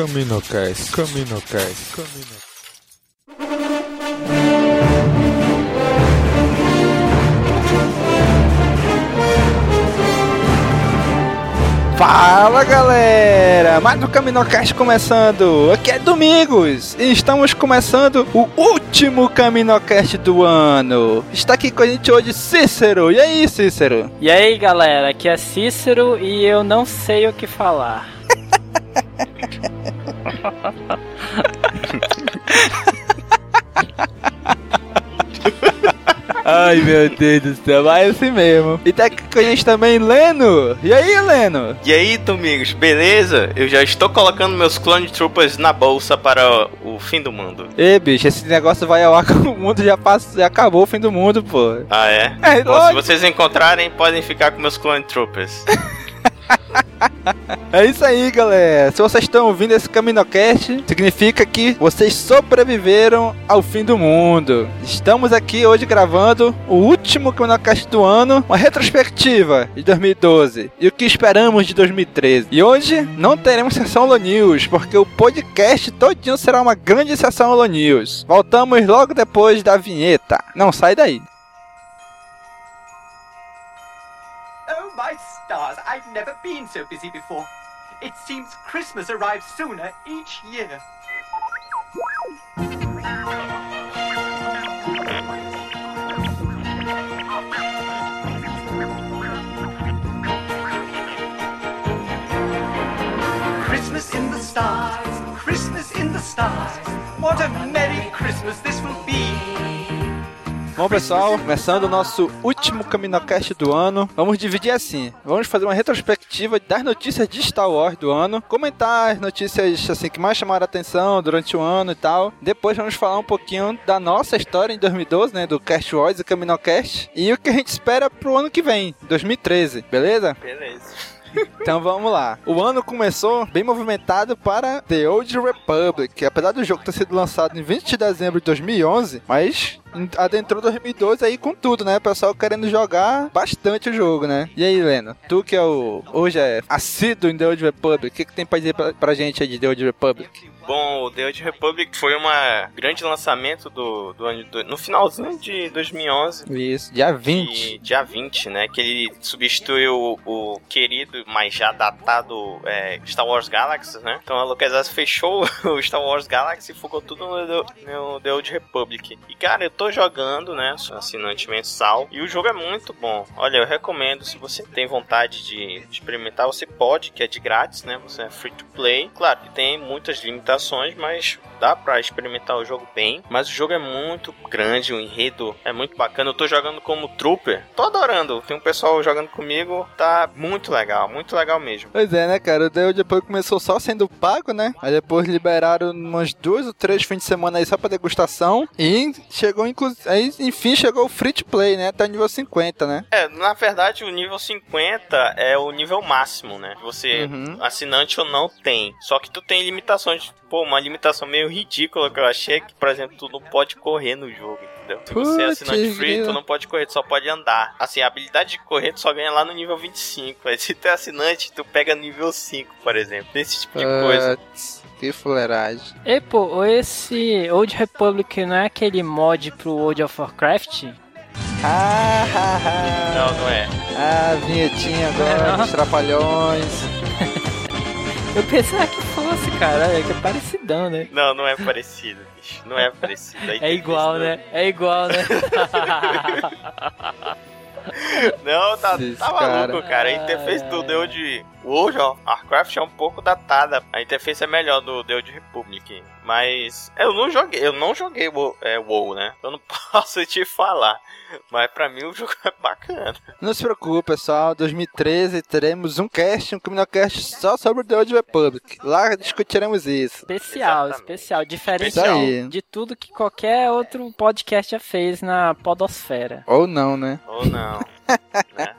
Caminocast, Caminocast, Caminocast. Fala galera! Mais um Caminocast começando! Aqui é Domingos e estamos começando o último Caminocast do ano. Está aqui com a gente hoje Cícero. E aí, Cícero? E aí galera, aqui é Cícero e eu não sei o que falar. Ai meu Deus do céu, vai assim mesmo. E tá aqui com a gente também Leno. E aí, Leno? E aí, Domingos, beleza? Eu já estou colocando meus Clone Troopers na bolsa para o fim do mundo. Ê, bicho, esse negócio vai ao ar que o mundo já, passou, já acabou o fim do mundo, pô. Ah, é? É, Bom, se vocês encontrarem, podem ficar com meus Clone Troopers. É isso aí, galera. Se vocês estão ouvindo esse Caminocast, significa que vocês sobreviveram ao fim do mundo. Estamos aqui hoje gravando o último Caminocast do ano, uma retrospectiva de 2012 e o que esperamos de 2013. E hoje não teremos sessão Holo News, porque o podcast todinho será uma grande sessão Holo News. Voltamos logo depois da vinheta. Não sai daí. Stars, I've never been so busy before. It seems Christmas arrives sooner each year. Christmas in the stars, Christmas in the stars. What a merry Christmas this will be. Bom, pessoal, começando o nosso último Caminocast do ano, vamos dividir assim. Vamos fazer uma retrospectiva das notícias de Star Wars do ano, comentar as notícias assim que mais chamaram a atenção durante o ano e tal. Depois vamos falar um pouquinho da nossa história em 2012, né, do Cast Wars e Caminocast, e o que a gente espera pro ano que vem, 2013, beleza? Beleza. Então vamos lá. O ano começou bem movimentado para The Old Republic, apesar do jogo ter sido lançado em 20 de dezembro de 2011, mas adentrou 2012 aí com tudo, né? O pessoal querendo jogar bastante o jogo, né? E aí, Leno, tu que é o hoje é assíduo em The Old Republic, o que, que tem pra dizer pra, pra gente aí de The Old Republic? Bom, o The Old Republic foi um grande lançamento do, do ano do- no finalzinho de 2011. Isso, dia 20. E dia 20, né? Que ele substituiu o, o querido, mas já datado é, Star Wars Galaxy, né? Então a LucasArts fechou o Star Wars Galaxy e focou tudo no, no The Old Republic. E cara, eu tô jogando, né? Sou assinante mensal. E o jogo é muito bom. Olha, eu recomendo, se você tem vontade de experimentar, você pode, que é de grátis, né? Você é free to play. Claro que tem muitas limitações, mas dá pra experimentar o jogo bem. Mas o jogo é muito grande, o enredo é muito bacana. Eu tô jogando como trooper, tô adorando. Tem um pessoal jogando comigo, tá muito legal, muito legal mesmo. Pois é, né, cara? O Republic começou só sendo pago, né? Aí depois liberaram umas duas ou três fins de semana aí só pra degustação. E chegou, inclusive. Aí, enfim, chegou o free to play, né? Até o nível 50, né? É, na verdade, o nível 50 é o nível máximo, né? Você, Uhum. assinante ou não, tem. Só que tu tem limitações. Pô, uma limitação meio ridícula que eu achei é que, por exemplo, tu não pode correr no jogo, entendeu? Se você é assinante free, tu não pode correr, tu só pode andar. Assim, a habilidade de correr tu só ganha lá no nível 25. Aí se tu é assinante, tu pega nível 5, por exemplo. Esse tipo de coisa. Que fuleiragem. E pô, esse Old Republic não é aquele mod pro World of Warcraft? Ah, ah, ah. Não, não é. Ah, vinhetinha agora, Não. dos trapalhões. Eu pensava que fosse, cara, é que é parecidão, né? Não, não é parecido, bicho. Não é parecido. É igual, né? É igual, né? Não, tá, tá maluco, cara. cara. A interface do The Old World of Warcraft é um pouco datada. A interface é melhor do The Old Republic. Mas eu não joguei, eu não joguei o é, WoW, né? Eu não posso te falar. Mas pra mim o jogo é bacana. Não se preocupe, pessoal. 2013 teremos um cast, um Criminalcast só sobre o The Old Republic. Lá discutiremos isso. Especial, Exatamente. especial. Diferente de tudo que qualquer outro podcast já fez na podosfera. Ou não, né? Ou não. né?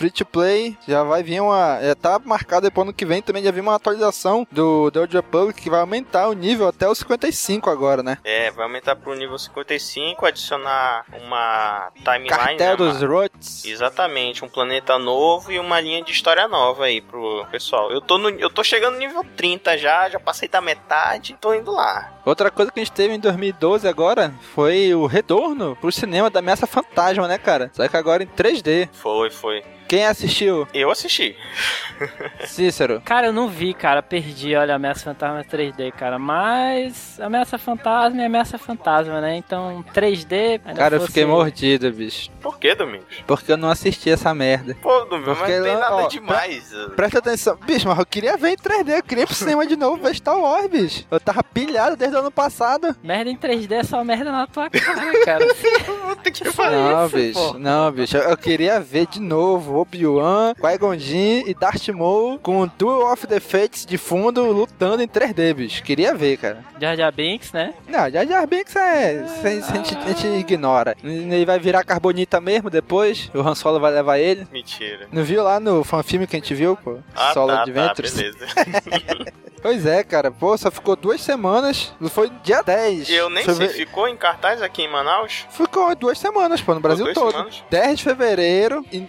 Free to play. Já vai vir uma. Já tá marcado pro ano que vem também. Já vi uma atualização do The Old Republic que vai aumentar o nível até os 55 agora, né? É, vai aumentar pro nível 55, adicionar uma timeline. Cartel né, dos uma- Rots. Exatamente, um planeta novo e uma linha de história nova aí pro pessoal. Eu tô, no, eu tô chegando no nível 30 já, já passei da metade, tô indo lá. Outra coisa que a gente teve em 2012 agora foi o retorno pro cinema da Ameaça Fantasma, né, cara? Só que agora em 3D. Foi, foi. Quem assistiu? Eu assisti. Cícero. Cara, eu não vi, cara. Perdi, olha, Ameaça Fantasma 3D, cara. Mas Ameaça Fantasma é Ameaça Fantasma, né? Então, 3D. ainda Cara, eu fosse- fiquei mordido, bicho. Por que, Domingos? Porque eu não assisti essa merda. Pô, Domingos, mas não tem nada ó, demais. Presta atenção. Bicho, mas eu queria ver em 3D. Eu queria ir pro cinema de novo ver Star Wars, bicho. Eu tava pilhado desde o ano passado. Merda em 3D é só merda na tua cara, cara. Puta que Não, isso, bicho. pô. Não, bicho. Eu, eu queria ver de novo Obi-Wan, Qui-Gon Jinn e Darth Maul com Duel of the Fates de fundo lutando em 3D, bicho. Queria ver, cara. Jar Jar Binks, né? Não, Jar Jar Binks é... A gente, a gente ignora. Ele vai virar carbonita mesmo depois. O Han Solo vai levar ele. Mentira. Não viu lá no fanfilme que a gente viu, pô? Ah, Solo tá, Adventures? tá, beleza. Pois é, cara. Pô, só ficou duas semanas. Foi dia 10. E eu nem Foi sei, ficou em cartaz aqui em Manaus? Ficou duas semanas, pô, no Brasil duas todo. semanas? 10 de fevereiro e-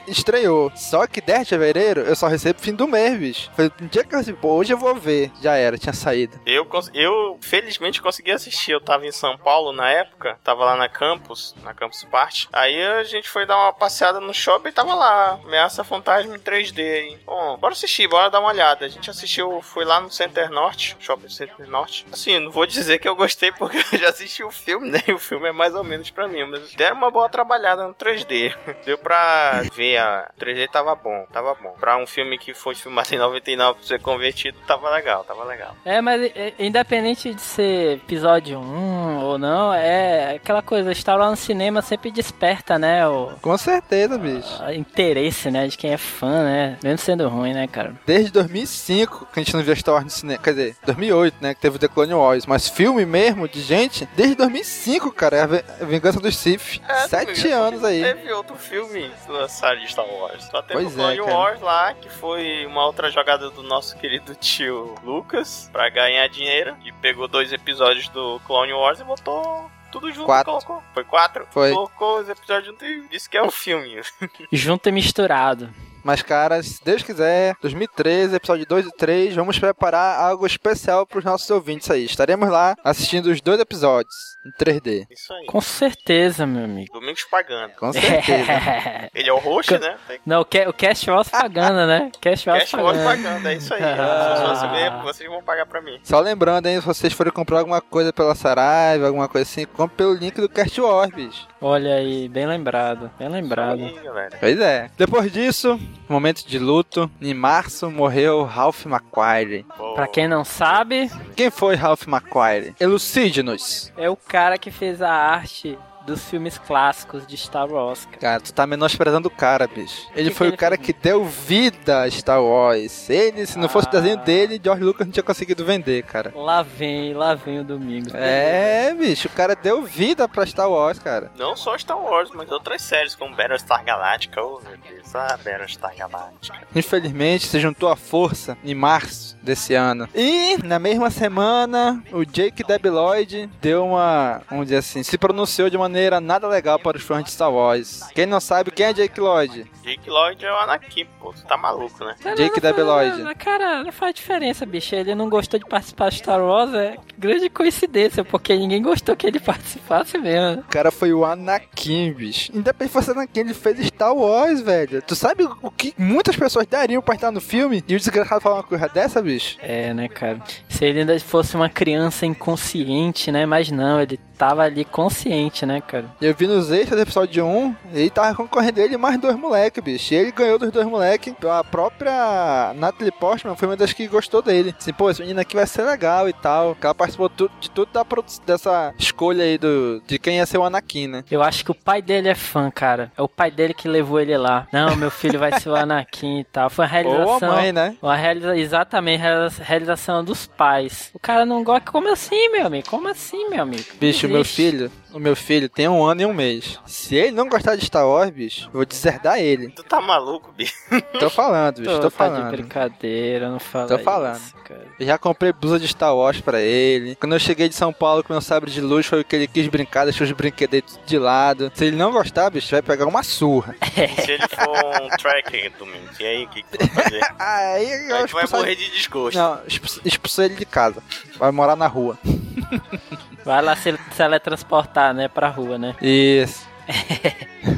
Só que 10 de fevereiro eu só recebo fim do mês, bicho. Foi um dia que eu pô, hoje eu vou ver. Já era, tinha saído. Eu, eu felizmente consegui assistir. Eu tava em São Paulo na época, tava lá na campus, na Campus Party. Aí a gente foi dar uma passeada no shopping e tava lá, Ameaça Fantasma em 3D aí. Bom, bora assistir, bora dar uma olhada. A gente assistiu, foi lá no Center Norte, Shopping Center Norte. Assim, não vou dizer que eu gostei porque eu já assisti o filme, né? O filme é mais ou menos pra mim, mas deram uma boa trabalhada no 3D. Deu pra ver, a 3D tava bom, tava bom. Pra um filme que foi filmado em 99 pra ser convertido, tava legal, tava legal. É, mas é, independente de ser episódio 1 ou não, é aquela coisa, estar lá no cinema sempre desperta, né? O Com certeza, bicho. a interesse, né? De quem é fã, né? Mesmo sendo ruim, né, cara? Desde 2005 que a gente não via Star Wars no cinema. Quer dizer, 2008, né? Que teve o The Clone Wars. Mas filme mesmo de gente, desde 2005, cara. É a Vingança dos Sith. É, Sete anos aí. Teve outro filme lançado de Star Wars. Só teve Pois o Clone é. Wars lá, que foi uma outra jogada do nosso querido tio Lucas pra ganhar dinheiro. E pegou dois episódios do Clone Wars e botou tudo junto. Quatro. Colocou. Foi quatro? Foi. Colocou os episódios junto e disse que é um filme. Junto e misturado. Mas, cara, se Deus quiser, 2013, episódio 2 e 3, vamos preparar algo especial pros nossos ouvintes aí. Estaremos lá assistindo os dois episódios em 3D. Isso aí. Com certeza, meu amigo. Domingos pagando. Com certeza. Ele é o host, né? Tem Não, o, ca o Cash Wars pagando, né? Cash Wars pagando. pagando, é isso aí. Se você ver, vocês vão pagar pra mim. Só lembrando, hein, se vocês forem comprar alguma coisa pela Saraiva, alguma coisa assim, compre pelo link do Cast Wars, bicho. Olha aí, bem lembrado, bem lembrado. Aí. Pois é. Depois disso, momento de luto. Em março morreu Ralph McQuarrie. Pô, Pra quem não sabe, Quem foi Ralph McQuarrie? Elucide-nos. é o cara que fez a arte dos filmes clássicos de Star Wars, cara. Cara, tu tá menosprezando o cara, bicho. Ele que foi ele o cara fez? que deu vida a Star Wars. Ele, se não fosse o Ah. desenho dele, George Lucas não tinha conseguido vender, cara. Lá vem, lá vem o domingo. É, bicho, o cara deu vida pra Star Wars, cara. Não só Star Wars, mas outras séries como Battlestar Galactica. Oh, meu Deus, ah, Battlestar Galactica. Infelizmente, se juntou à força em março desse ano. E na mesma semana, o Jake Debiloid deu uma, vamos dizer assim, se pronunciou de maneira nada legal para os fãs de Star Wars. Quem não sabe quem é Jake Lloyd? Jake Lloyd é o Anakin, pô. Tu tá maluco, né? Cara, Jake Debeloid. não- Cara, não faz diferença, bicho. Ele não gostou de participar de Star Wars, é grande coincidência, porque ninguém gostou que ele participasse mesmo. O cara foi o Anakin, bicho. Independente de fosse Anakin, ele fez Star Wars, velho. Tu sabe o que muitas pessoas dariam pra estar no filme? E o desgraçado falar uma coisa dessa, bicho? É, né, cara? Se ele ainda fosse uma criança inconsciente, né? Mas não, ele tava ali consciente, né, cara? Eu vi nos extras do episódio 1, ele tava concorrendo ele e mais dois moleques, bicho. E ele ganhou dos dois moleques. A própria Natalie Portman foi uma das que gostou dele. Assim, pô, esse menino aqui vai ser legal e tal. Que ela participou de tudo da dessa escolha aí do, de quem ia ser o Anakin, né? Eu acho que o pai dele é fã, cara. É o pai dele que levou ele lá. Não, meu filho vai ser o Anakin e tal. Foi a Ou a realização. mãe, né? A realiza... Exatamente, realização dos pais. O cara não gosta. Como assim, meu amigo? Como assim, meu amigo? Bicho, meu filho, o meu filho tem um ano e um mês. Se ele não gostar de Star Wars, bicho, eu vou deserdar ele. Tu tá maluco, bicho? Tô falando, bicho, tô, Tô, tá de falando. brincadeira, não fala Tô falando. isso, cara. Eu já comprei blusa de Star Wars pra ele. Quando eu cheguei de São Paulo com meu sabre de luz, foi o que ele quis brincar, deixou os brinquedos de lado. Se ele não gostar, bicho, vai pegar uma surra. Se ele for um tracker, Domingos? E aí, o que, que tu vai fazer? Aí eu Aí tu vai morrer de desgosto. Não, expulsei ele de casa. Vai morar na rua. Vai lá se teletransportar, né, pra rua, né? Isso.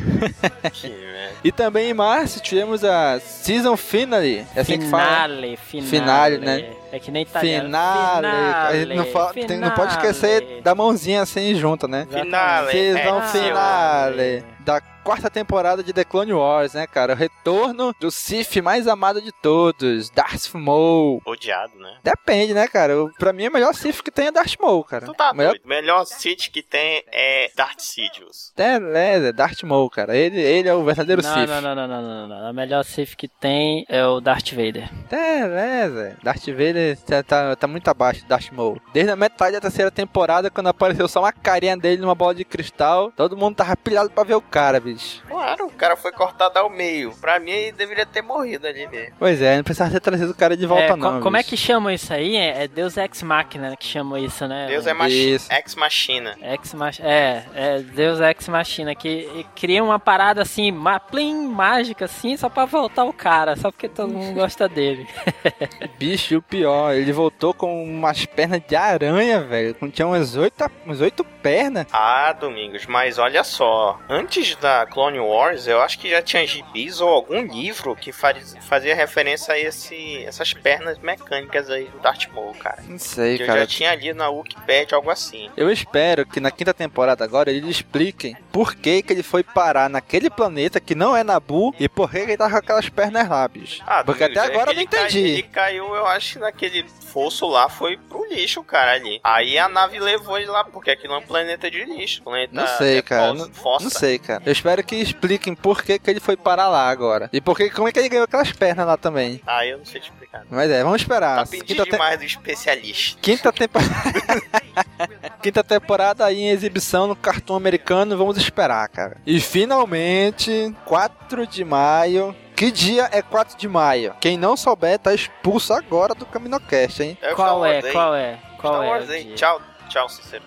E também em março tivemos a Season Finale. É assim que fala. finale, finale, Finale, né? É que nem italiano. Finale. A gente não, fa- tem- não pode esquecer finale. da mãozinha assim junto, né? Finale. Season é, Finale da quarta temporada de The Clone Wars, né, cara? O retorno do Sith mais amado de todos, Darth Maul. Odiado, né? Depende, né, cara? O- Pra mim, o melhor Sith que tem é Darth Maul, cara. Tu tá o melhor doido. O melhor Sith que tem é Darth Sidious. é, é Darth Maul, cara. Ele, ele é o verdadeiro Não, Sith. não, não, não, não, não, não. A melhor Sith que tem é o Darth Vader. Beleza. Darth Vader tá, tá, tá muito abaixo do Darth Maul. Desde a metade da terceira temporada, quando apareceu só uma carinha dele numa bola de cristal, todo mundo tava pilhado pra ver o cara, bicho. Claro, o cara foi cortado ao meio. Pra mim, ele deveria ter morrido ali mesmo. Pois é, não precisava ter trazido o cara de volta, É, co- não. como é bicho. que chamam isso aí? É, é Deus Ex Machina que chamam isso, né? Deus é machi Isso. ex machina. Ex Mach... É, é Deus Ex Machina, que cria uma parada assim, ma... plim, mágica assim, só pra voltar o cara, só porque todo mundo gosta dele. Bicho, o pior, ele voltou com umas pernas de aranha, velho. Com- Tinha umas oito, umas oito pernas. Ah, Domingos, mas olha só. Antes da Clone Wars, eu acho que já tinha gibis ou algum livro que faz- fazia referência a esse, essas pernas mecânicas aí do Darth Maul, cara. Não sei, Que eu cara. já tinha lido na Wikipedia, algo assim. Eu espero que na quinta temporada agora eles expliquem por que, que ele foi parar naquele planeta que não é Nabu e por que, que ele tá com aquelas pernas lá, bicho. Ah, Porque até é agora eu não ele cai- entendi. ele caiu, eu acho, naquele fosso lá, foi pro lixo, cara, ali. Aí a nave levou ele lá, porque aquilo é um planeta de lixo. Planeta Não sei, é cara. fossa- Não, não sei, cara. Eu espero que expliquem por que, que ele foi parar lá agora. E por que, como é que ele ganhou aquelas pernas lá também. Ah, eu não sei te explicar. Mas é, vamos esperar. Tá pedindo quinta, te- do especialista. quinta temporada. quinta temporada aí em exibição no cartão americano. Vamos esperar, cara. E finalmente, 4 de maio. Que dia é 4 de maio? Quem não souber, tá expulso agora do Caminocast, hein? É o qual é? Qual é? Qual Star é? Aí. dia? Tchau, tchau, Cícero.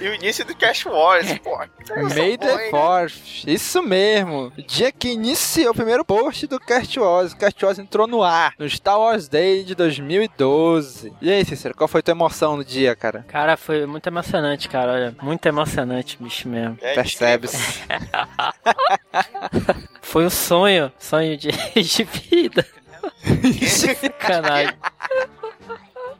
E o início do Cash Wars, pô. Eu sou May the? Fourth. Isso mesmo. Dia que iniciou o primeiro post do Cast Wars. O Cast Wars entrou no ar. No Star Wars Day de 2012. E aí, Cícero, qual foi tua emoção no dia, cara? Cara, foi muito emocionante, cara. Olha, muito emocionante, bicho mesmo. É, Percebe-se. Foi um sonho, sonho de, de vida. Sacanagem.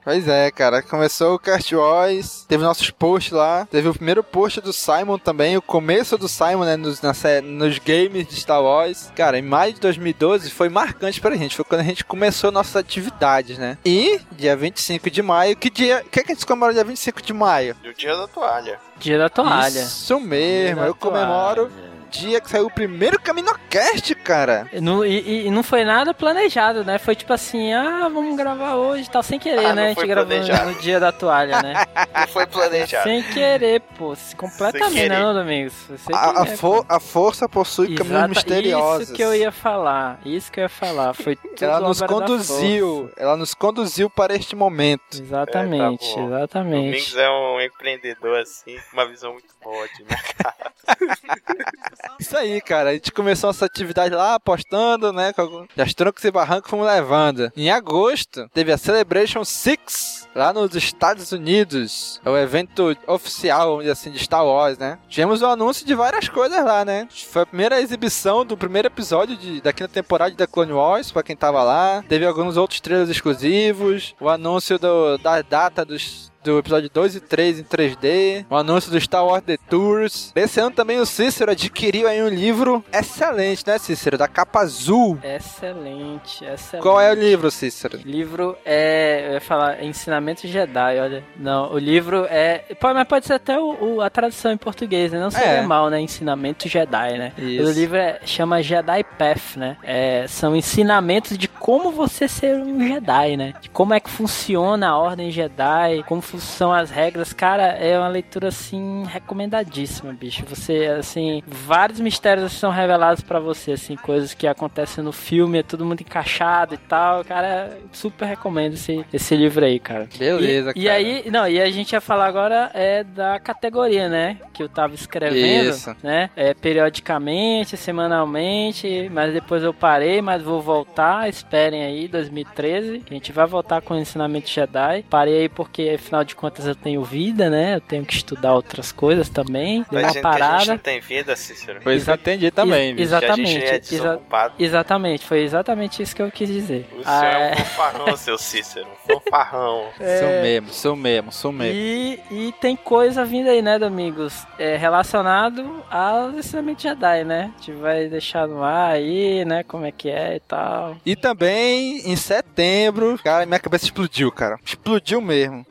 Pois é, cara. Começou o Cast Wars, teve nossos posts lá, teve o primeiro post do Simon também, o começo do Simon, né, nos, na nos games de Star Wars. Cara, em maio de 2012 foi marcante pra gente, foi quando a gente começou nossas atividades, né? E, dia 25 de maio, que dia... O que, é que a gente comemora dia 25 de maio? Do dia da toalha. Dia da toalha. Isso mesmo, eu comemoro toalha. o dia que saiu o primeiro CaminoCast, cara. E não, e, e não foi nada planejado, né? Foi tipo assim, ah, vamos gravar hoje e tal, sem querer, Ah, né? A gente foi gravou planejado. no dia da toalha, né? Não foi planejado. sem querer, pô. Completamente, Sem querer. não, Domingos? Sem A, a a força possui caminhos misteriosos. Isso que eu ia falar, isso que eu ia falar. Foi tudo Ela nos conduziu, ela nos conduziu para este momento. Exatamente, É, tá exatamente. Domingos é um empreendedor assim, com uma visão muito boa de mercado. Isso aí, cara. A gente começou essa atividade lá, apostando, né? Com as troncos e barrancos fomos levando. Em agosto, teve a Celebration 6 lá nos Estados Unidos. É o evento oficial, assim, de Star Wars, né? Tivemos o anúncio de várias coisas lá, né? Foi a primeira exibição do primeiro episódio de, temporada de The Clone Wars, pra quem tava lá. Teve alguns outros trailers exclusivos. O anúncio do, da data dos do episódio 2 e 3 em 3D, o anúncio do Star Wars The Tours. Esse ano também o Cícero adquiriu aí um livro excelente, né, Cícero? Da capa azul. Excelente, excelente. Qual é o livro, Cícero? livro é. Eu ia falar Ensinamento Jedi, olha. Não, o livro é. Pode, mas pode ser até o, o- a tradução em português, né? Não seria É. mal, né? Ensinamento Jedi, né? Isso. O livro é- chama Jedi Path, né? É, são ensinamentos de como você ser um Jedi, né? De como é que funciona a Ordem Jedi, como são as regras. Cara, é uma leitura assim recomendadíssima, bicho. Você, assim, vários mistérios são revelados para você, assim, coisas que acontecem no filme, é tudo muito encaixado e tal. Cara, super recomendo esse, esse livro aí, cara. Beleza, e, cara. E aí, não, e a gente ia falar agora é da categoria, né? Que eu tava escrevendo, Isso. né? É periodicamente, semanalmente, mas depois eu parei, mas vou voltar, esperem aí, 2013, que a gente vai voltar com o ensinamento Jedi. Parei aí porque, afinal de contas, eu tenho vida, né? Eu tenho que estudar outras coisas também. Deu Tá uma dizendo que a gente parada. não tem vida, Cícero. Pois Exa- eu entendi também, Ex- bicho. Exatamente. Que a gente é exa- desocupado. exatamente, foi exatamente isso que eu quis dizer. O Ah, senhor é é. um fanfarrão, seu Cícero. Um fanfarrão. Sou mesmo, sou mesmo, sou mesmo. E, e tem coisa vindo aí, né, Domingos? É, relacionado ao ensinamento Jedi, né? A gente vai deixar no ar aí, né? Como é que é e tal. E também, em setembro, cara, minha cabeça explodiu, cara. Explodiu mesmo.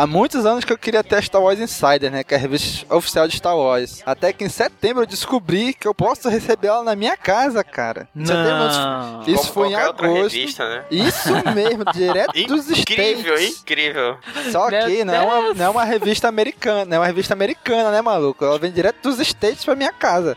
Há muitos anos que eu queria ter a Star Wars Insider, né? Que é a revista oficial de Star Wars. Até que em setembro eu descobri que eu posso receber ela na minha casa, cara. Não. Isso Como foi em agosto. revista, né? Isso mesmo, direto dos Incrível, States. incrível. Só Meu que não é, uma, não é uma revista americana, não é uma revista americana, né, maluco? Ela vem direto dos States pra minha casa.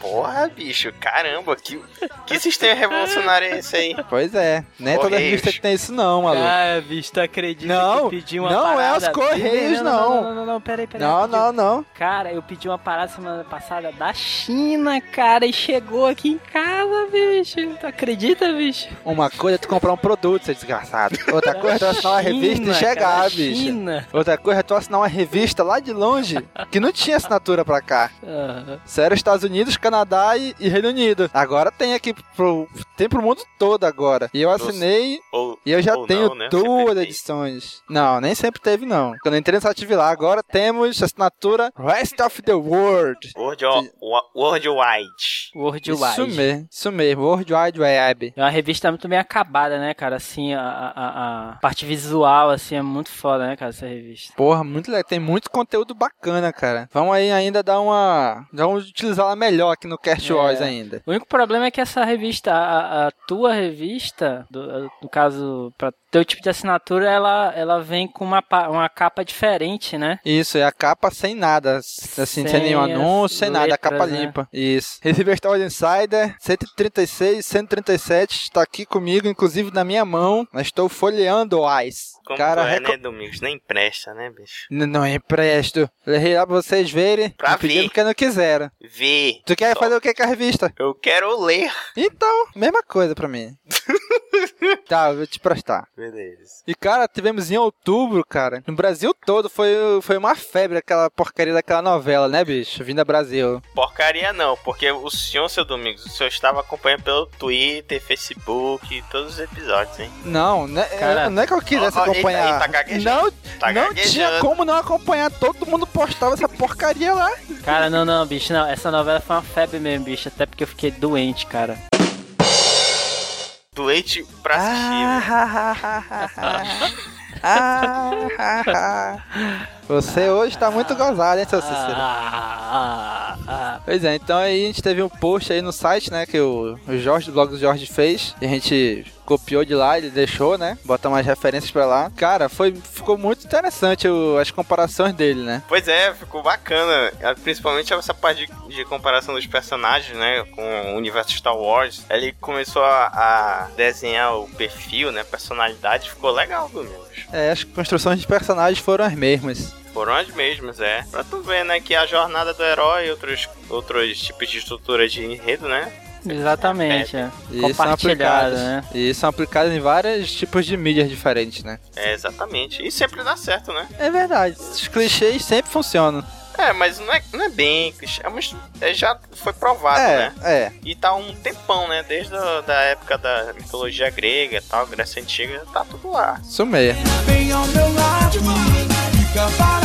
Porra, bicho, caramba, que, que sistema revolucionário é esse aí? Pois é, nem toda Correios. revista que tem isso não, maluco. Ah, bicho, tu acredita Não, que eu pedi uma não é parada? os Correios, não. Não, não. não, não, não, peraí, peraí. Não, não, não. Cara, eu pedi uma parada semana passada da China, cara, e chegou aqui em casa, bicho. Tu acredita, bicho? Uma coisa é tu comprar um produto, seu desgraçado. Outra coisa é tu assinar uma revista e China, chegar, cara, bicho. China. Outra coisa é tu assinar uma revista lá de longe que não tinha assinatura pra cá. Sério, Estados Unidos, Canadá e, e Reino Unido. Agora tem aqui pro. Tem pro mundo todo agora. E eu assinei Ou, e eu já tenho não, né? duas Sempre tem. edições. Não, nem sempre teve, não. Quando eu entrei nessa atividade lá, agora temos assinatura Rest of the World. World, o- World Wide. World Isso Wide. mesmo, isso mesmo, World Wide Web. É uma revista muito bem acabada, né, cara? Assim, a, a, a parte visual, assim, é muito foda, né, cara, essa revista. Porra, muito legal. Tem muito conteúdo bacana, cara. Vamos aí ainda dar uma. Vamos ela melhor aqui no Cast É. Wars ainda. O único problema é que essa revista, a, a tua revista, do- no caso, pra teu tipo de assinatura, ela, ela vem com uma, uma capa diferente, né? Isso, é a capa sem nada. Assim, sem, Sem nenhum anúncio, sem nada. A capa letras, né? limpa. Isso. Receber Star Insider 136, 137 está aqui comigo, inclusive na minha mão. Eu estou folheando o Ice. Como Cara, é, reco- né, Domingos? Nem presta, né, bicho? N- Não empresto. Eu errei lá pra vocês verem. Pra Não ver. porque não quiseram. Vê. Tu quer Só. fazer o que com a revista? Eu quero ler. Então, mesma coisa pra mim. tá, eu vou te prestar. Beleza. E, cara, tivemos em outubro, cara. No Brasil todo foi, foi uma febre aquela porcaria daquela novela, né, bicho? Vinda Brasil. Porcaria não, porque o senhor, seu Domingos, o senhor estava acompanhando pelo Twitter, Facebook, todos os episódios, hein? Não, né, Cara, não é que eu quisesse ó, acompanhar. eita, gaguejando. não Tá não gaguejando. tinha como não acompanhar. Todo mundo postava essa porcaria lá. Cara, não, não, bicho, não. Essa novela foi uma febre mesmo, bicho. Até porque eu fiquei doente, cara. Doente pra assistir. Ah, Você hoje tá muito gozado, hein, seu Cícero? Ah, ah, ah. Pois é, então aí a gente teve um post aí no site, né, que o, o Jorge, do blog do Jorge fez, e a gente copiou de lá, ele deixou, né, bota mais referências pra lá. Cara, foi, ficou muito interessante o- as comparações dele, né. Pois é, ficou bacana. Ah, Principalmente essa parte de, de comparação dos personagens, né? Com o universo Star Wars. Ele começou a, a desenhar o perfil, né? Personalidade. Ficou legal, Domingos. É, as construções de personagens foram as mesmas. Foram as mesmas, é. Pra tu ver, né? Que a jornada do herói e outros, outros tipos de estrutura de enredo, né? Exatamente, é. E são Compartilhado, aplicadas. né? E são aplicadas em vários tipos de mídias diferentes, né. É, exatamente. E sempre dá certo, né? É verdade, os clichês sempre funcionam. É, mas não é, não é bem clichê. É, mas é, já foi provado, é, né? é. E tá um tempão, né? Desde a da época da mitologia grega e tal, Grécia Antiga, tá tudo lá. Isso mesmo. Vem ao meu lado, fica parado.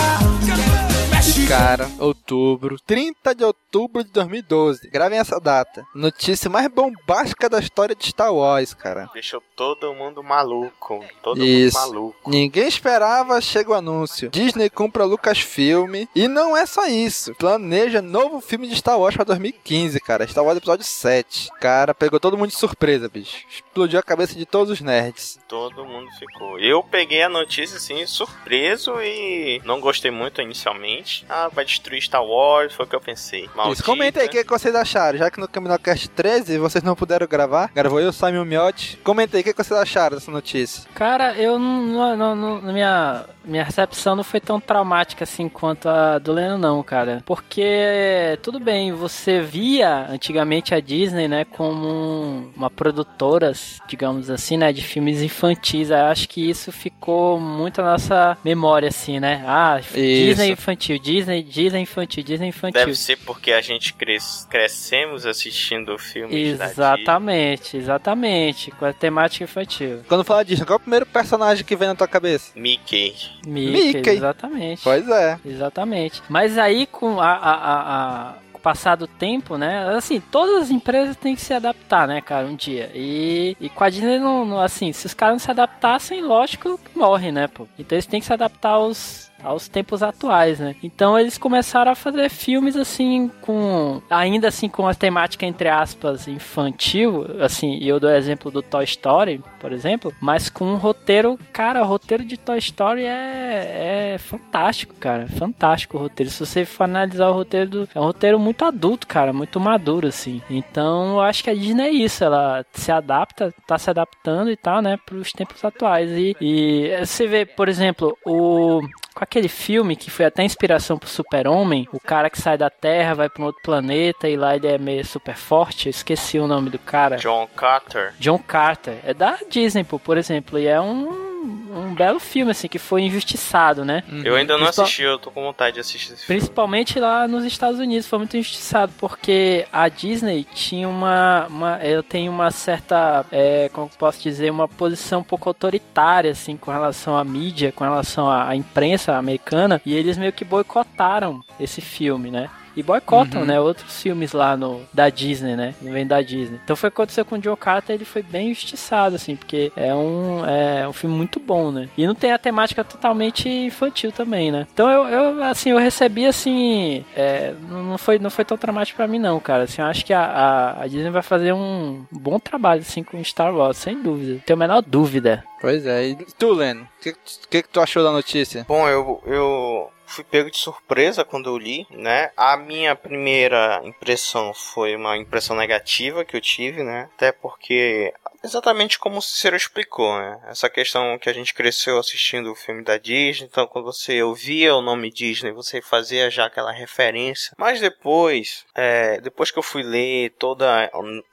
Cara, outubro, 30 de outubro de 2012. Gravem essa data. Notícia mais bombástica da história de Star Wars, cara. Deixou todo mundo maluco. Todo Isso. mundo maluco. Ninguém esperava, chega o anúncio. Disney compra Lucasfilm. E não é só isso. Planeja novo filme de Star Wars pra 2015, cara. Star Wars episódio 7. Cara, pegou todo mundo de surpresa, bicho. Explodiu a cabeça de todos os nerds. Todo mundo ficou. Eu peguei a notícia assim, surpreso e não gostei muito inicialmente. Ah, vai destruir Star Wars, foi o que eu pensei. Isso, Maldita. comenta aí o que, que vocês acharam. Já que no Caminocast 13 vocês não puderam gravar, gravou eu, Simon Miotti. Comenta aí o que, que vocês acharam dessa notícia. Cara, eu não, não, não- na minha, minha recepção não foi tão traumática assim quanto a do Leno, não, cara. Porque, tudo bem, você via antigamente a Disney, né, como um- uma produtora, digamos assim, né, de filmes infantis. Eu acho que isso ficou muito na nossa memória, assim, né? Ah, Disney infantil, Disney, Disney infantil, Disney infantil. Deve ser porque a gente cres- crescemos assistindo filmes da Disney. Exatamente, exatamente, com a temática infantil. Quando fala disso, qual é o primeiro personagem que vem na tua cabeça? Mickey. Mickey, Mickey. exatamente. Pois é. Exatamente. Mas aí, com a, a, a, a- com o passar do tempo, né? Assim, todas as empresas têm que se adaptar, né, cara, um dia. E, e com a Disney, não, não- assim, se os caras não se adaptassem, lógico que morre, né, pô? Então eles têm que se adaptar aos. Aos tempos atuais, né? Então eles começaram a fazer filmes assim, com. Ainda assim, com a temática, entre aspas, infantil. Assim, e eu dou exemplo do Toy Story, por exemplo. Mas com um roteiro. Cara, o roteiro de Toy Story é, é fantástico, cara. Fantástico o roteiro. Se você for analisar o roteiro do. É um roteiro muito adulto, cara. Muito maduro, assim. Então eu acho que a Disney é isso. Ela se adapta, tá se adaptando e tal, né? Pros tempos atuais. E, e você vê, por exemplo, o com aquele filme que foi até inspiração pro Super-Homem, o cara que sai da Terra, vai pra um outro planeta e lá ele é meio super forte, eu esqueci o nome do cara. John Carter. John Carter. É da Disney, pô, por exemplo, e é um, um belo filme, assim, que foi injustiçado, né? Eu ainda não Principal- assisti, eu tô com vontade de assistir esse filme. Principalmente lá nos Estados Unidos foi muito injustiçado, porque a Disney tinha uma. uma ela tem uma certa. É, como posso dizer, uma posição um pouco autoritária, assim, com relação à mídia, com relação à, à imprensa americana, e eles meio que boicotaram esse filme, né? E boicotam, né? Outros filmes lá no, da Disney, né? Não vem da Disney. Então foi o que aconteceu com o Joe Carter, ele foi bem injustiçado, assim, porque é um, é um filme muito bom, né? E não tem a temática totalmente infantil também, né? Então eu, eu assim, eu recebi, assim, é, não foi, não foi tão traumático pra mim, não, cara. Assim, eu acho que a, a, a Disney vai fazer um bom trabalho, assim, com Star Wars, sem dúvida. Tenho a menor dúvida. Pois é. E tu, Leno, o que, que, que tu achou da notícia? Bom, eu, eu fui pego de surpresa quando eu li, né? A minha primeira impressão foi uma impressão negativa que eu tive, né? Até porque exatamente como o Cicero explicou, né? Essa questão que a gente cresceu assistindo o filme da Disney, então quando você ouvia o nome Disney, você fazia já aquela referência. Mas depois, é, depois que eu fui ler toda a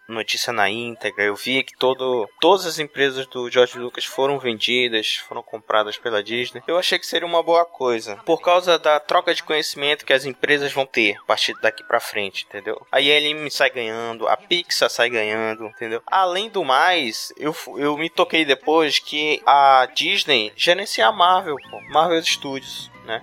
notícia na íntegra, eu vi que todo, todas as empresas do George Lucas foram vendidas, foram compradas pela Disney. Eu achei que seria uma boa coisa, por causa da troca de conhecimento que as empresas vão ter a partir daqui pra frente, entendeu? A ILM sai ganhando, a Pixar sai ganhando, entendeu? Além do mais, eu, fu- eu me toquei depois que a Disney gerencia a Marvel, pô, Marvel Studios, né?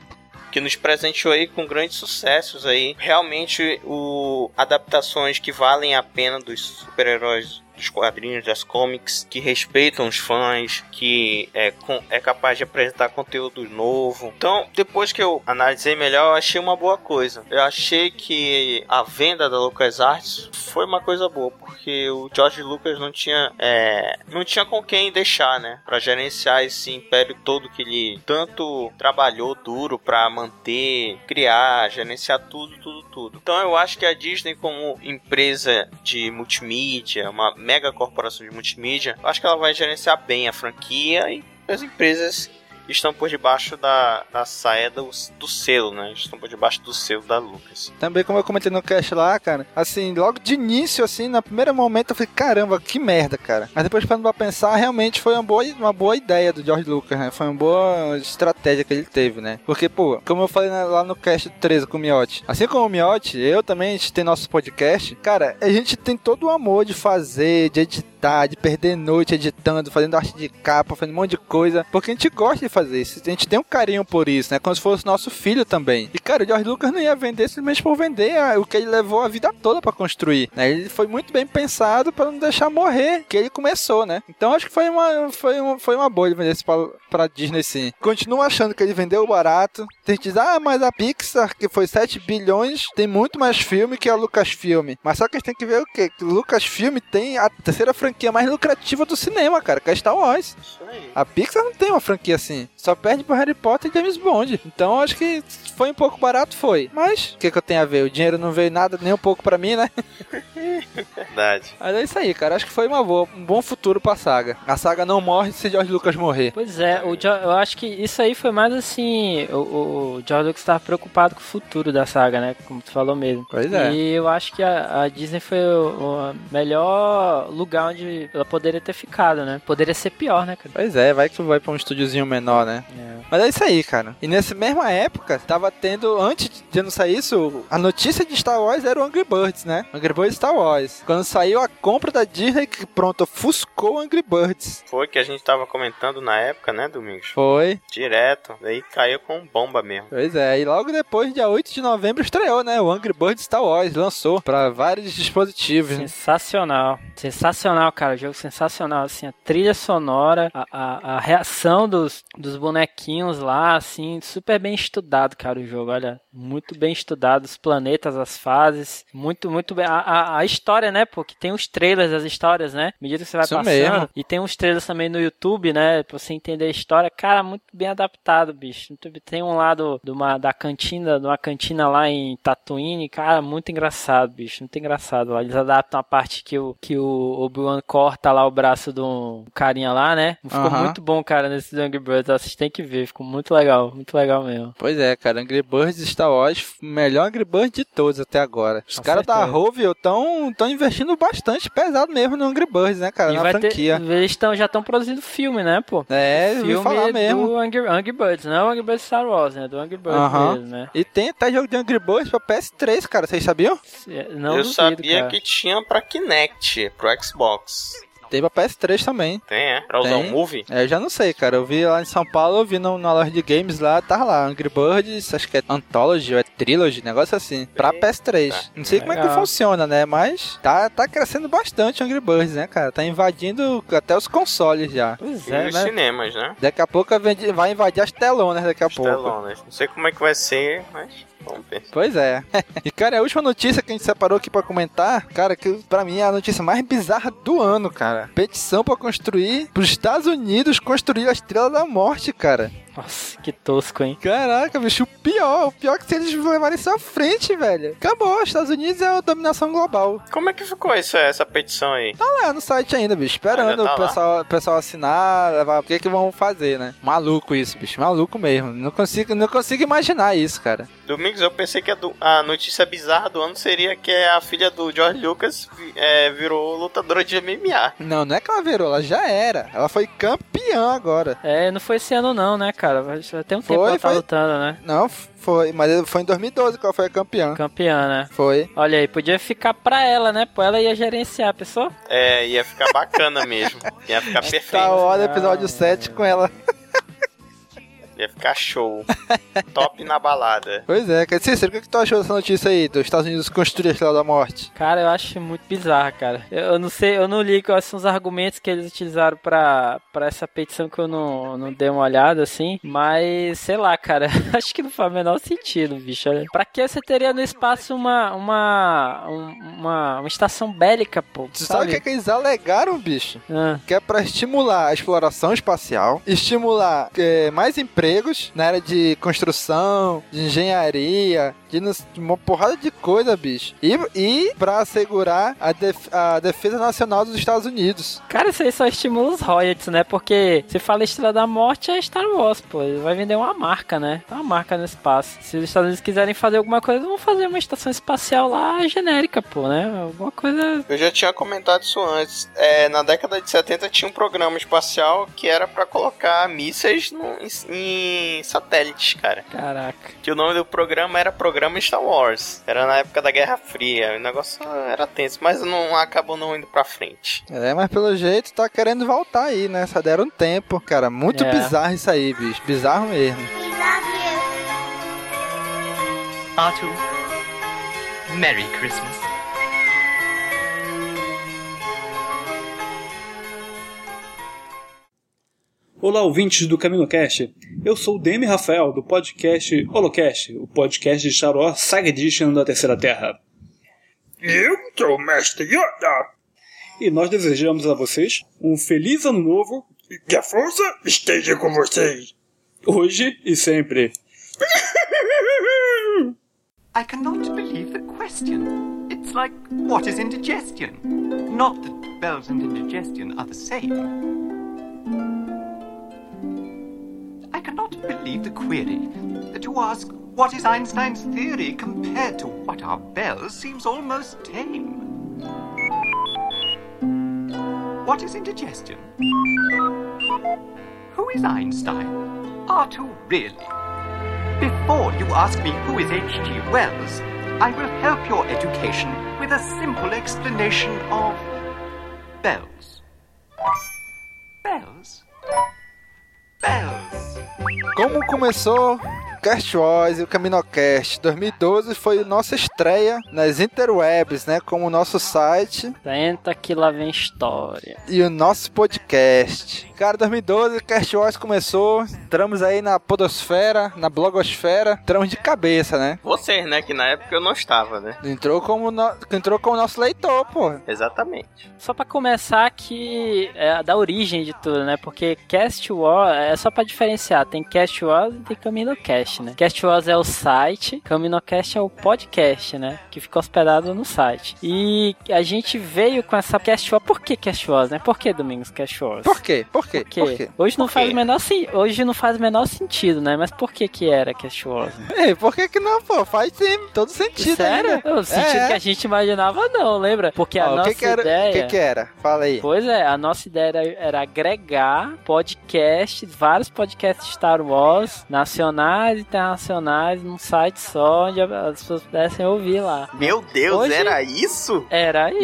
que nos presenteou aí com grandes sucessos aí. Realmente o adaptações que valem a pena dos super-heróis dos quadrinhos, das comics, que respeitam os fãs, que é, com- é capaz de apresentar conteúdo novo. Então, depois que eu analisei melhor, eu achei uma boa coisa. Eu achei que a venda da LucasArts foi uma coisa boa, porque o George Lucas não tinha, é, não tinha com quem deixar, né, para gerenciar esse império todo que ele tanto trabalhou duro para manter, criar, gerenciar tudo, tudo, tudo. Então, eu acho que a Disney como empresa de multimídia, uma mega corporação de multimídia, eu acho que ela vai gerenciar bem a franquia e as empresas estão por debaixo da, da saia do, do selo, né? Estão por debaixo do selo da Lucas. Também, como eu comentei no cast lá, cara, assim, logo de início, assim, no primeiro momento eu falei, caramba, que merda, cara. Mas depois, parando pra pensar, realmente foi uma boa, uma boa ideia do George Lucas, né? Foi uma boa estratégia que ele teve, né? Porque, pô, como eu falei na- lá no cast 13 com o Miotti, assim como o Miotti, eu também, a gente tem nosso podcast, cara, a gente tem todo o amor de fazer, de editar, perder noite editando, fazendo arte de capa, fazendo um monte de coisa, porque a gente gosta de fazer isso, a gente tem um carinho por isso, né? Como se fosse nosso filho também. E cara, o George Lucas não ia vender simplesmente por vender o que ele levou a vida toda pra construir, né? Ele foi muito bem pensado pra não deixar morrer, que ele começou, né? Então acho que foi uma, foi uma, foi uma boa ele vender isso pra, pra Disney sim. Continuo achando que ele vendeu barato. Tem gente que diz, ah, mas a Pixar, que foi 7 bilhões, tem muito mais filme que a Lucasfilm. Mas só que a gente tem que ver o quê? Que Lucasfilm tem a terceira franquia mais lucrativa do cinema, cara, que é Star Wars. Isso aí. A Pixar não tem uma franquia assim. Só perde pro Harry Potter e James Bond. Então acho que foi um pouco barato, foi. Mas o que, que eu tenho a ver? O dinheiro não veio nada nem um pouco pra mim, né? Verdade. Mas é isso aí, cara. Acho que foi uma boa, um bom futuro pra saga. A saga não morre se George Lucas morrer. Pois é, o Jo- eu acho que isso aí foi mais assim. O, o, o George Lucas estava preocupado com o futuro da saga, né? Como tu falou mesmo. Pois é. E eu acho que a, a Disney foi o, o melhor lugar onde ela poderia ter ficado, né? Poderia ser pior, né, cara? Pois é, vai que tu vai pra um estúdiozinho menor, né? É. Mas é isso aí, cara. E nessa mesma época, tava tendo, antes de não sair isso, a notícia de Star Wars era o Angry Birds, né? Angry Birds Star Wars. Quando saiu a compra da Disney, que pronto, ofuscou o Angry Birds. Foi que a gente tava comentando na época, né, Domingos? Foi. Direto. Daí caiu com bomba mesmo. Pois é, e logo depois, dia 8 de novembro, estreou, né? O Angry Birds Star Wars, lançou pra vários dispositivos. né? Sensacional. Sensacional, cara. O jogo sensacional. Assim, a trilha sonora, a, a, a reação dos, dos bonequinhos lá, assim, super bem estudado, cara, o jogo. Olha, muito bem estudado. Os planetas, as fases. Muito, muito bem. A, a, a história, né, pô? Que tem os trailers das histórias, né? À medida que você vai Isso passando. mesmo. E tem uns trailers também no YouTube, né? Pra você entender a história. Cara, muito bem adaptado, bicho. Tem um lado de uma, da cantina, de uma cantina lá em Tatooine, cara, muito engraçado, bicho. Muito engraçado. lá. Eles adaptam a parte que o, que o Obi-Wan corta lá o braço do carinha lá, né? Ficou muito bom, cara, nesse Angry Birds. Vocês têm que ver, ficou muito legal. Muito legal mesmo. Pois é, cara, Angry Birds Star Wars, o melhor Angry Birds de todos até agora. Os caras da. Rovio estão tão investindo bastante pesado mesmo no Angry Birds, né, cara, e na vai ter, franquia. eles tão, já estão produzindo filme, né, pô? É, eu filme falar mesmo. do Angry, Angry Birds, não é o Angry Birds Star Wars, né? Do Angry Birds Aham. mesmo, né? E tem até jogo de Angry Birds pra PS3, cara, vocês sabiam? Não eu duvido, sabia cara. que tinha pra Kinect, pro Xbox. Tem pra PS3 também. Tem, é? Pra usar o Move? É, eu já não sei, cara. Eu vi lá em São Paulo, eu vi no- na loja de games lá, tá lá, Angry Birds, acho que é Anthology ou é Trilogy, negócio assim, pra Eita. PS3. Não sei como é que funciona, né? Mas tá, tá crescendo bastante Angry Birds, né, cara? Tá invadindo até os consoles já. Pois E é, nos né? cinemas, né? Daqui a pouco vai invadir as telonas daqui a pouco. Telonas. Não sei como é que vai ser, mas vamos ver. Pois é. e, cara, a última notícia que a gente separou aqui pra comentar, cara, que pra mim é a notícia mais bizarra do ano, cara. Petição pra construir, pros Estados Unidos construir a Estrela da Morte, cara. Nossa, que tosco, hein? Caraca, bicho, o pior, o pior é que se eles levarem isso à frente, velho. Acabou, os Estados Unidos é a dominação global. Como é que ficou isso, essa petição aí? Tá lá no site ainda, bicho, esperando Ainda tá o pessoal, o pessoal assinar, levar, o que que vão fazer, né? Maluco isso, bicho, maluco mesmo. Não consigo, não consigo imaginar isso, cara. Domingos, eu pensei que a, do- a notícia bizarra do ano seria que a filha do George Lucas vi- é, virou lutadora de MMA. Não, não é que ela virou, ela já era. Ela foi campeã agora. É, não foi esse ano não, né, cara? Já tem um tempo Foi, que ela tá foi. lutando, né? Não, foi, mas foi em 2012 que ela foi a campeã. Campeã, né? Foi. Olha aí, podia ficar pra ela, né? Pô, ela ia gerenciar a pessoa. É, ia ficar bacana mesmo. Ia ficar Tá perfeito. hora episódio 7 com ela. Ia ficar show. Top na balada. Pois é, cara. Cícero, o que, que tu achou dessa notícia aí? Dos Estados Unidos construir a Estrela da Morte? Cara, eu acho muito bizarro, cara. Eu, eu não sei, eu não li quais são os argumentos que eles utilizaram pra, pra essa petição que eu não, não dei uma olhada, assim. Mas, sei lá, cara. acho que não faz o menor sentido, bicho. Olha. Pra que você teria no espaço uma, uma, um- uma, uma estação bélica, pô? Tu sabe o que, é que eles alegaram, bicho? Ah, Que é pra estimular a exploração espacial, estimular é, mais empregos na área de construção, de engenharia, de uma porrada de coisa, bicho. E, e pra assegurar a, def- a defesa nacional dos Estados Unidos. Cara, isso aí só estimula os royalties, né? Porque se fala Estrela da Morte é Star Wars, pô. Ele vai vender uma marca, né? Uma marca no espaço. Se os Estados Unidos quiserem fazer alguma coisa, vão fazer uma estação espacial lá genérica, pô, né? Alguma coisa. Eu já tinha comentado isso antes. É, na década de 70 tinha um programa espacial que era pra colocar mísseis no- em, em satélites, cara. Caraca. Que o nome do programa era Programa Star Wars. Era na época da Guerra Fria. O negócio era tenso, mas não acabou não indo pra frente. É, mas pelo jeito tá querendo voltar aí, né? Só deram um tempo, cara. Muito É. bizarro isso aí, bicho. Bizarro mesmo. Artu, Merry Christmas. Olá, ouvintes do CaminoCast. Eu sou o Demi Rafael, do podcast Holocast, o podcast de Star Wars Saga Edition da Terceira Terra. Eu sou o Mestre Yoda. E nós desejamos a vocês um feliz ano novo e que a força esteja com vocês. Hoje e sempre. I cannot believe the question. It's like, what is indigestion? Not that bells and indigestion are the same. Believe the query. Uh, to ask, what is Einstein's theory compared to what are bells seems almost tame. What is indigestion? Who is Einstein? R2 really? Before you ask me who is H.G. Wells, I will help your education with a simple explanation of bells. Bells? Bells. Como começou Cast Wars e o CaminoCast? 2012 foi nossa estreia nas interwebs, né? Como o nosso site Senta que lá vem história. e o nosso podcast. Cara, 2012, o Cast Wars começou. Entramos aí na podosfera, na blogosfera. Entramos de cabeça, né? Vocês, né? Que na época eu não estava, né? Entrou como, no... Entrou como nosso leitor, pô. Exatamente. Só pra começar que é da origem de tudo, né? Porque Cast War é só pra diferenciar, tem Cast Wars e tem CaminoCast? Cast Wars é o site, CaminoCast é o podcast, né? Que fica hospedado no site. E a gente veio com essa Cast Wars. Por que Cast Wars, né? Por que Domingos Cast Wars? Por quê? Por quê? Por quê? Hoje não faz o menor hoje não faz o menor sentido, né? Mas por que que era Cast Wars? né? Ei, por que que não, pô? Faz sim, todo sentido Sério? ainda. O sentido É. que a gente imaginava não, lembra? Porque a Ó, o nossa que que era? ideia... O que que era? Fala aí. Pois é, a nossa ideia era, era agregar podcasts, vários podcasts Star Wars, nacionais internacionais, num site só, onde as pessoas pudessem ouvir lá. Meu Deus, Hoje- era isso? Era isso.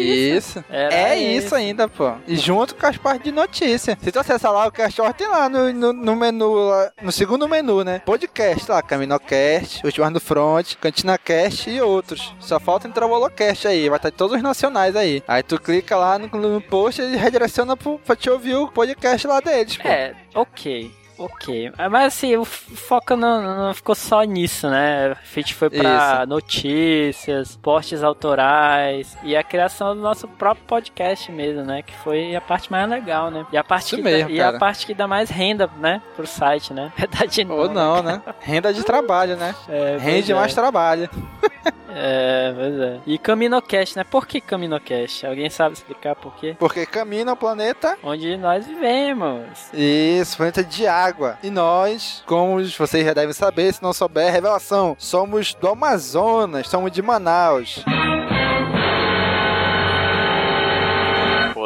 Isso. Era é isso. isso. ainda, pô. E junto com as partes de notícia. Se tu acessar lá o Cast tem lá no, no, no menu, lá, no segundo menu, né? Podcast lá, CaminoCast, Últimas do Front, CantinaCast e outros. Só falta entrar o Holocast aí, vai estar todos os nacionais aí. Aí tu clica lá no, no post e redireciona pro, pra te ouvir o podcast lá deles, pô. É, ok. Ok, mas assim, o foco não, não ficou só nisso, né? A gente foi pra notícias, postes autorais e a criação do nosso próprio podcast mesmo, né? Que foi a parte mais legal, né? E a parte, Isso que, mesmo, dá, e a parte que dá mais renda, né? Pro site, né? Verdade Ou não, né? Renda de trabalho, né? É, Rende é. mais trabalho. É, pois é. E CaminoCast, né? Por que CaminoCast? Alguém sabe explicar por quê? Porque camina o planeta Onde nós vivemos. Isso, planeta de água. E nós, como vocês já devem saber, se não souber, revelação, somos do Amazonas, somos de Manaus.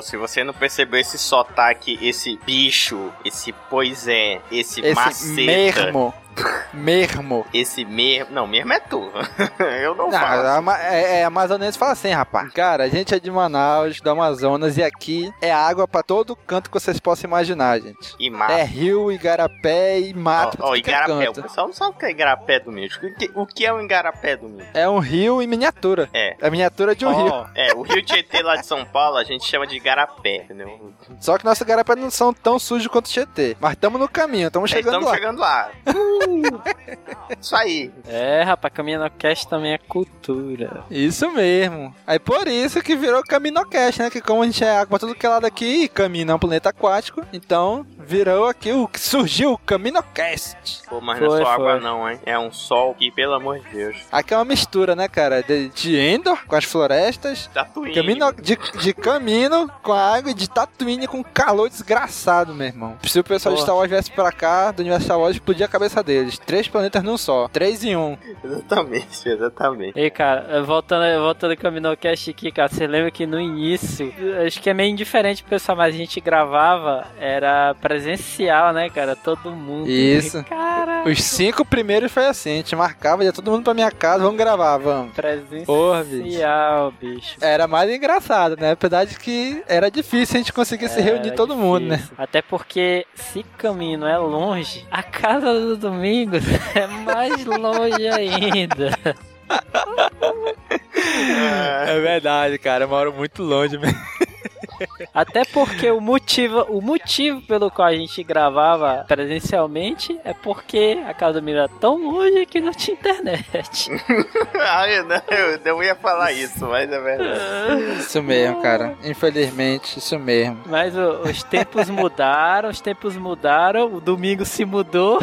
Se você não percebeu esse sotaque, esse bicho, esse pois é, esse, Esse maceta, mermo. Mermo. esse mesmo. Não, mesmo é tu. eu não, Não, falo. é, é amazonense fala assim, rapaz. Cara, a gente é de Manaus, do Amazonas, e aqui é água pra todo canto que vocês possam imaginar, gente. E mata. É rio, igarapé e mato. Ó, que é igarapé. O canto. pessoal não sabe o que é igarapé do milho. O que, o que é o igarapé do milho? É um rio em miniatura. É. É a miniatura de um rio. Ó, é, o Rio Tietê lá de São Paulo a gente chama de igarapé, entendeu? Só que nossos igarapé não são tão sujos quanto o Tietê. Mas estamos no caminho, estamos É, chegando Estamos lá. chegando lá. Isso aí. É, rapaz, CaminoCast também é cultura. Isso mesmo. Aí por isso que virou Caminocast, né? Que como a gente é água pra tudo que é lado aqui e Camino é um planeta aquático, então virou aqui o que surgiu o Caminocast. Pô, mas não é Foi, só água foi. não, hein? É um sol que, pelo amor de Deus. Aqui é uma mistura, né, cara? De, de Endor com as florestas, Tatooine. camino, de, de Camino com a água e de Tatooine com calor desgraçado, meu irmão. Se o pessoal de. Star Wars viesse pra cá, do universo Star Wars, explodia a cabeça deles. Deles. Três planetas num só. Três em um. Exatamente, exatamente. E cara, voltando, voltando ao Caminocast aqui, cara, você lembra que no início, acho que é meio indiferente pro pessoal, mas a gente gravava, era presencial, né, cara? Todo mundo. Isso. Cara, Os cinco primeiros foi assim. A gente marcava, ia todo mundo pra minha casa, vamos gravar, vamos. Porra, bicho. presencial, bicho. Era mais engraçado, né? Apesar de que era difícil a gente conseguir se reunir Era todo mundo, né? difícil. Até porque se caminho é longe, a casa do Domingos é mais longe ainda. É verdade, cara. Eu moro muito longe mesmo. Até porque o motivo, o motivo pelo qual a gente gravava presencialmente é porque a casa do era tão longe que não tinha internet. ah, eu, não, eu não ia falar isso, mas é verdade. Isso mesmo, cara. Infelizmente, isso mesmo. Mas o- os tempos mudaram, os tempos mudaram, o domingo se mudou.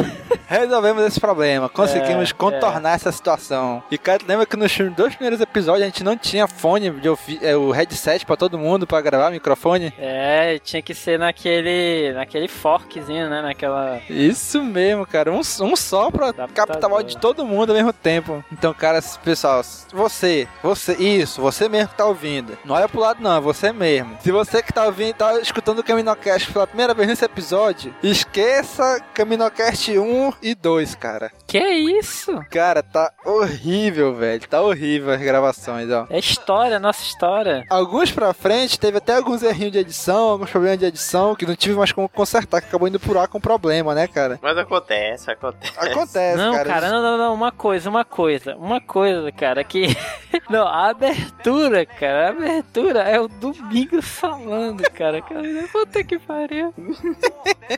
Resolvemos esse problema. Conseguimos É, contornar essa situação. E, cara, lembra que nos dois primeiros episódios a gente não tinha fone de ouvi- é, o headset pra todo mundo pra gravar microfone? É, tinha que ser naquele, naquele forkzinho, né? Naquela. Isso mesmo, cara. Um, um só pra captar de todo mundo ao mesmo tempo. Então, cara, pessoal, você, você, isso, você mesmo que tá ouvindo. Não olha pro lado, não, é você mesmo. Se você que tá ouvindo, tá escutando o Caminocast pela primeira vez nesse episódio, esqueça Caminocast 1 e 2, cara. Que é isso? Cara, tá horrível, velho. Tá horrível as gravações, ó. É história, nossa história. Alguns pra frente, teve até alguns errinhos de edição, alguns problemas de edição, que não tive mais como consertar, que acabou indo por ar com problema, né, cara? Mas acontece, acontece. Acontece, não, cara. cara, não, não, não, uma coisa, uma coisa, uma coisa, cara, que. não, a abertura, cara, a abertura é o Domingos falando, cara. cara puta que pariu.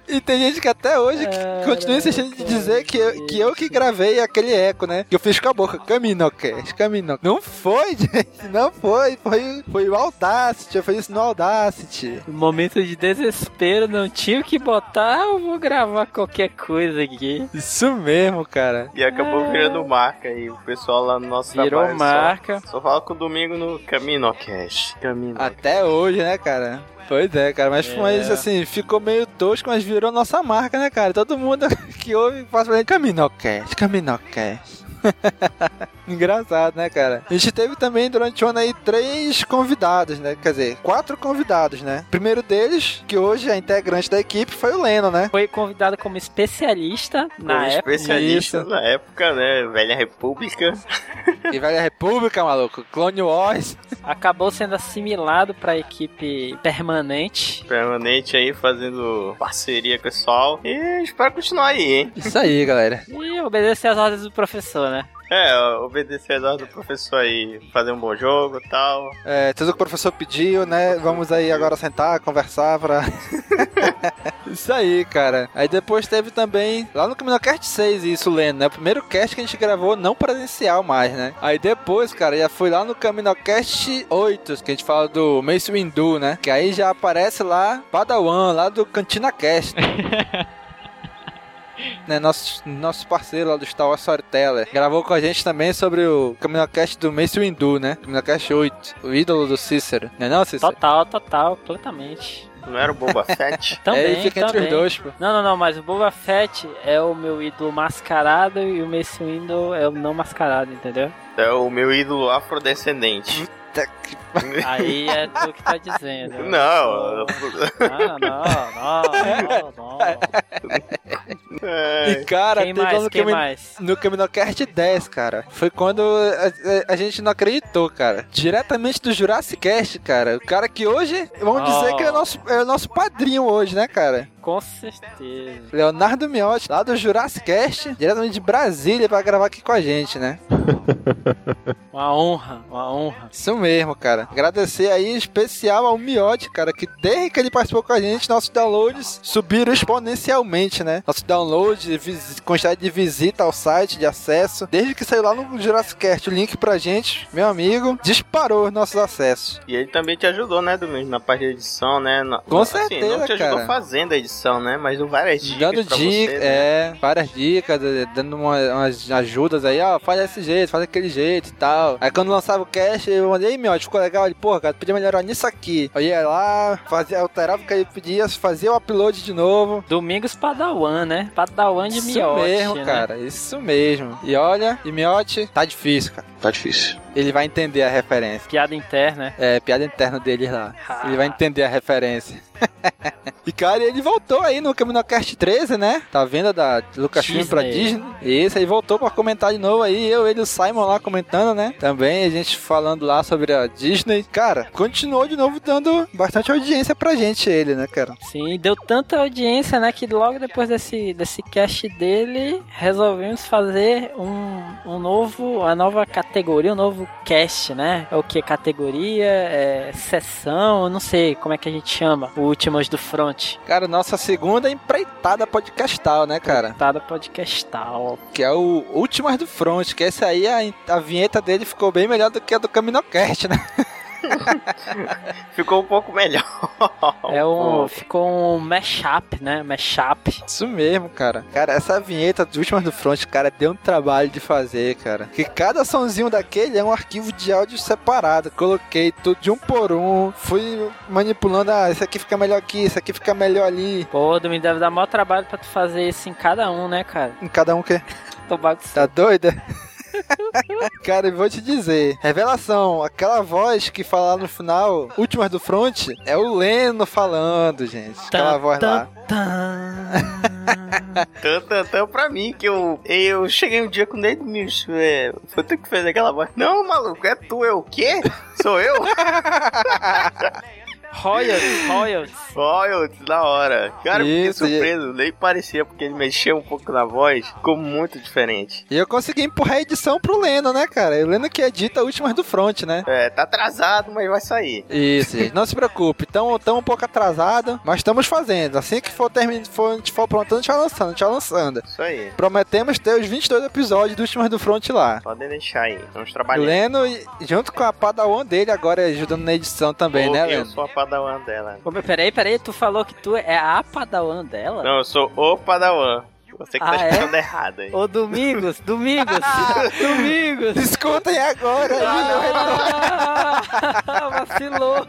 E tem gente que até hoje É, continua insistindo de dizer que eu, que eu que gravei aquele eco, né? Que eu fiz com a boca. Caminocast, Camino. Não foi, gente. Não foi. Foi, foi o Audacity. Eu fiz isso no Audacity. No momento de desespero, não tinha o que botar, eu vou gravar qualquer coisa aqui. Isso mesmo, cara. E acabou virando marca aí. O pessoal lá no nosso Virou trabalho só- marca. Só, fala com o domingo no Caminocast. Camino. Até hoje, né, cara? Pois é, cara, mas, É. mas assim, ficou meio tosco, mas virou nossa marca, né, cara? Todo mundo que ouve faz pra ele Caminocast, Caminocast. Engraçado, né, cara? A gente teve também durante o ano aí três convidados, né? Quer dizer, quatro convidados, né? O primeiro deles, que hoje é integrante da equipe, foi o Leno, né? Foi convidado como especialista na Como época. especialista Isso. na época, né? Velha República. E Velha República, maluco. Clone Wars. Acabou sendo assimilado pra equipe permanente. Permanente aí, fazendo parceria com o pessoal. E espero continuar aí, hein? Isso aí, galera. E obedecer às ordens do professor, né? É, obedecer a ordem do professor aí, fazer um bom jogo e tal. É, tudo que o professor pediu, né? Vamos aí agora sentar, conversar pra. isso aí, cara. Aí depois teve também, lá no Caminocast 6, isso, Leno, né? O primeiro cast que a gente gravou não presencial mais, né? Aí depois, cara, já foi lá no Caminocast 8, que a gente fala do Mace Windu, né? Que aí já aparece lá Padawan, lá do Cantina Cast. né, nosso, nosso parceiro lá do Star Wars Storyteller, gravou com a gente também sobre o Caminocast do Mace Windu, né? Caminocast 8, o ídolo do Cícero. Não é não, Cícero? Total, total, completamente. Não era o Boba Fett? Também, é, ele fica entre também. os dois, pô. Não, não, não, mas o Boba Fett é o meu ídolo mascarado e o Mace Windu é o não mascarado, entendeu? É o meu ídolo afrodescendente. Tá que- Aí é tu que tá dizendo. Não. Ah, não, não, não, não. É, E cara, Quem mais, no, quem Camin... mais? no Caminocast 10, cara. Foi quando a, a- a gente não acreditou, cara. Diretamente do Jurassic Cast, cara. O cara que hoje, vamos Oh. dizer que é o nosso, é o nosso padrinho hoje, né, cara? Com certeza. Leonardo Miotti, lá do Jurassic Cast, diretamente de Brasília pra gravar aqui com a gente, né? Uma honra, uma honra. Isso mesmo, cara. Agradecer aí em especial ao Miotti, cara, que desde que ele participou com a gente, nossos downloads subiram exponencialmente, né? Nossos downloads, quantidade de visita ao site, de acesso. Desde que saiu lá no Jurassic Cast o link pra gente, meu amigo, disparou os nossos acessos. E ele também te ajudou, né, Domingos, na parte de edição, né? Na- Com assim, certeza, não te ajudou cara. fazendo a edição, né? Mas dou várias dicas Dando pra dicas, você, né? é, várias dicas, dando uma- umas ajudas aí, ó, faz desse jeito, faz daquele jeito e tal. Aí quando lançava o cast, eu mandei, meu, ficou legal, ele, porra, cara, podia melhorar nisso aqui. Eu ia lá, fazia, alterava o que ele pedia, fazia o upload de novo. Domingos Padawan, né? Padawan de Isso miote, mesmo, né? cara, isso mesmo. E olha, e miote, tá difícil, cara. Tá difícil. Ele vai entender a referência. Piada interna, né? É, piada interna deles lá. Ah. Ele vai entender a referência. e cara, ele voltou aí no CaminoCast 13, né? Tá vendo da Lucasfilm pra Disney. Disney? Isso, aí voltou pra comentar de novo aí. Eu, ele e o Simon lá comentando, né? Também a gente falando lá sobre a Disney. Cara, continuou de novo dando bastante audiência pra gente, ele, né, cara? Sim, deu tanta audiência, né? Que logo depois desse, desse cast dele, resolvemos fazer um, um novo, uma nova categoria, um novo cast, né? É o que? Categoria, é, sessão, eu não sei como é que a gente chama. O Últimos do Front. Cara, nossa segunda empreitada podcastal, né, cara? Tada podcastal. Que é o Últimas do Front, que essa aí, a, a vinheta dele ficou bem melhor do que a do CaminoCast, né? Ficou um pouco melhor. É um, ficou um mashup, né? Mashup. Isso mesmo, cara. Cara, essa vinheta dos últimas do front, cara, deu um trabalho de fazer, cara. Que cada sonzinho daquele é um arquivo de áudio separado. Coloquei tudo de um por um. Fui manipulando, ah, esse aqui fica melhor aqui, esse aqui fica melhor ali. Pô, me deve dar maior trabalho pra tu fazer isso em cada um, né, cara? Em cada um que. Tô bagunçando. Tá doida? Cara, eu vou te dizer, revelação, aquela voz que fala lá no final, últimas do front, é o Leno falando, gente. Aquela voz lá. Tan, tan, tan pra mim, que eu, eu cheguei um dia com o dedo micho. É, foi tu que fez aquela voz. Não, maluco, é tu, eu o quê? Sou eu? Royals, Royals. Olha, da hora. Cara, eu fiquei Isso, e- surpreso. Nem parecia, porque ele mexeu um pouco na voz. Ficou muito diferente. E eu consegui empurrar a edição pro Leno, né, cara? E o Leno que edita últimas do front, né? É, tá atrasado, mas vai sair. Isso. Não se preocupe. Estamos um pouco atrasado, mas estamos fazendo. Assim que for, termin... for, a gente for pronto, a gente vai lançando, a gente vai lançando. Isso aí. Prometemos ter os 22 episódios do Últimas do Front lá. Podem deixar aí. Vamos trabalhar. Leno, junto com a Padawan dele, agora ajudando na edição também, Ô, né, eu Leno? sou a padawan dela. Ô, Peraí, peraí, tu falou que tu é a padawan dela? Não, eu sou o padawan. Você que Ah, tá é? escutando errado aí. Ô, Domingos, Domingos, Domingos. Escutem agora, Ah, vacilou.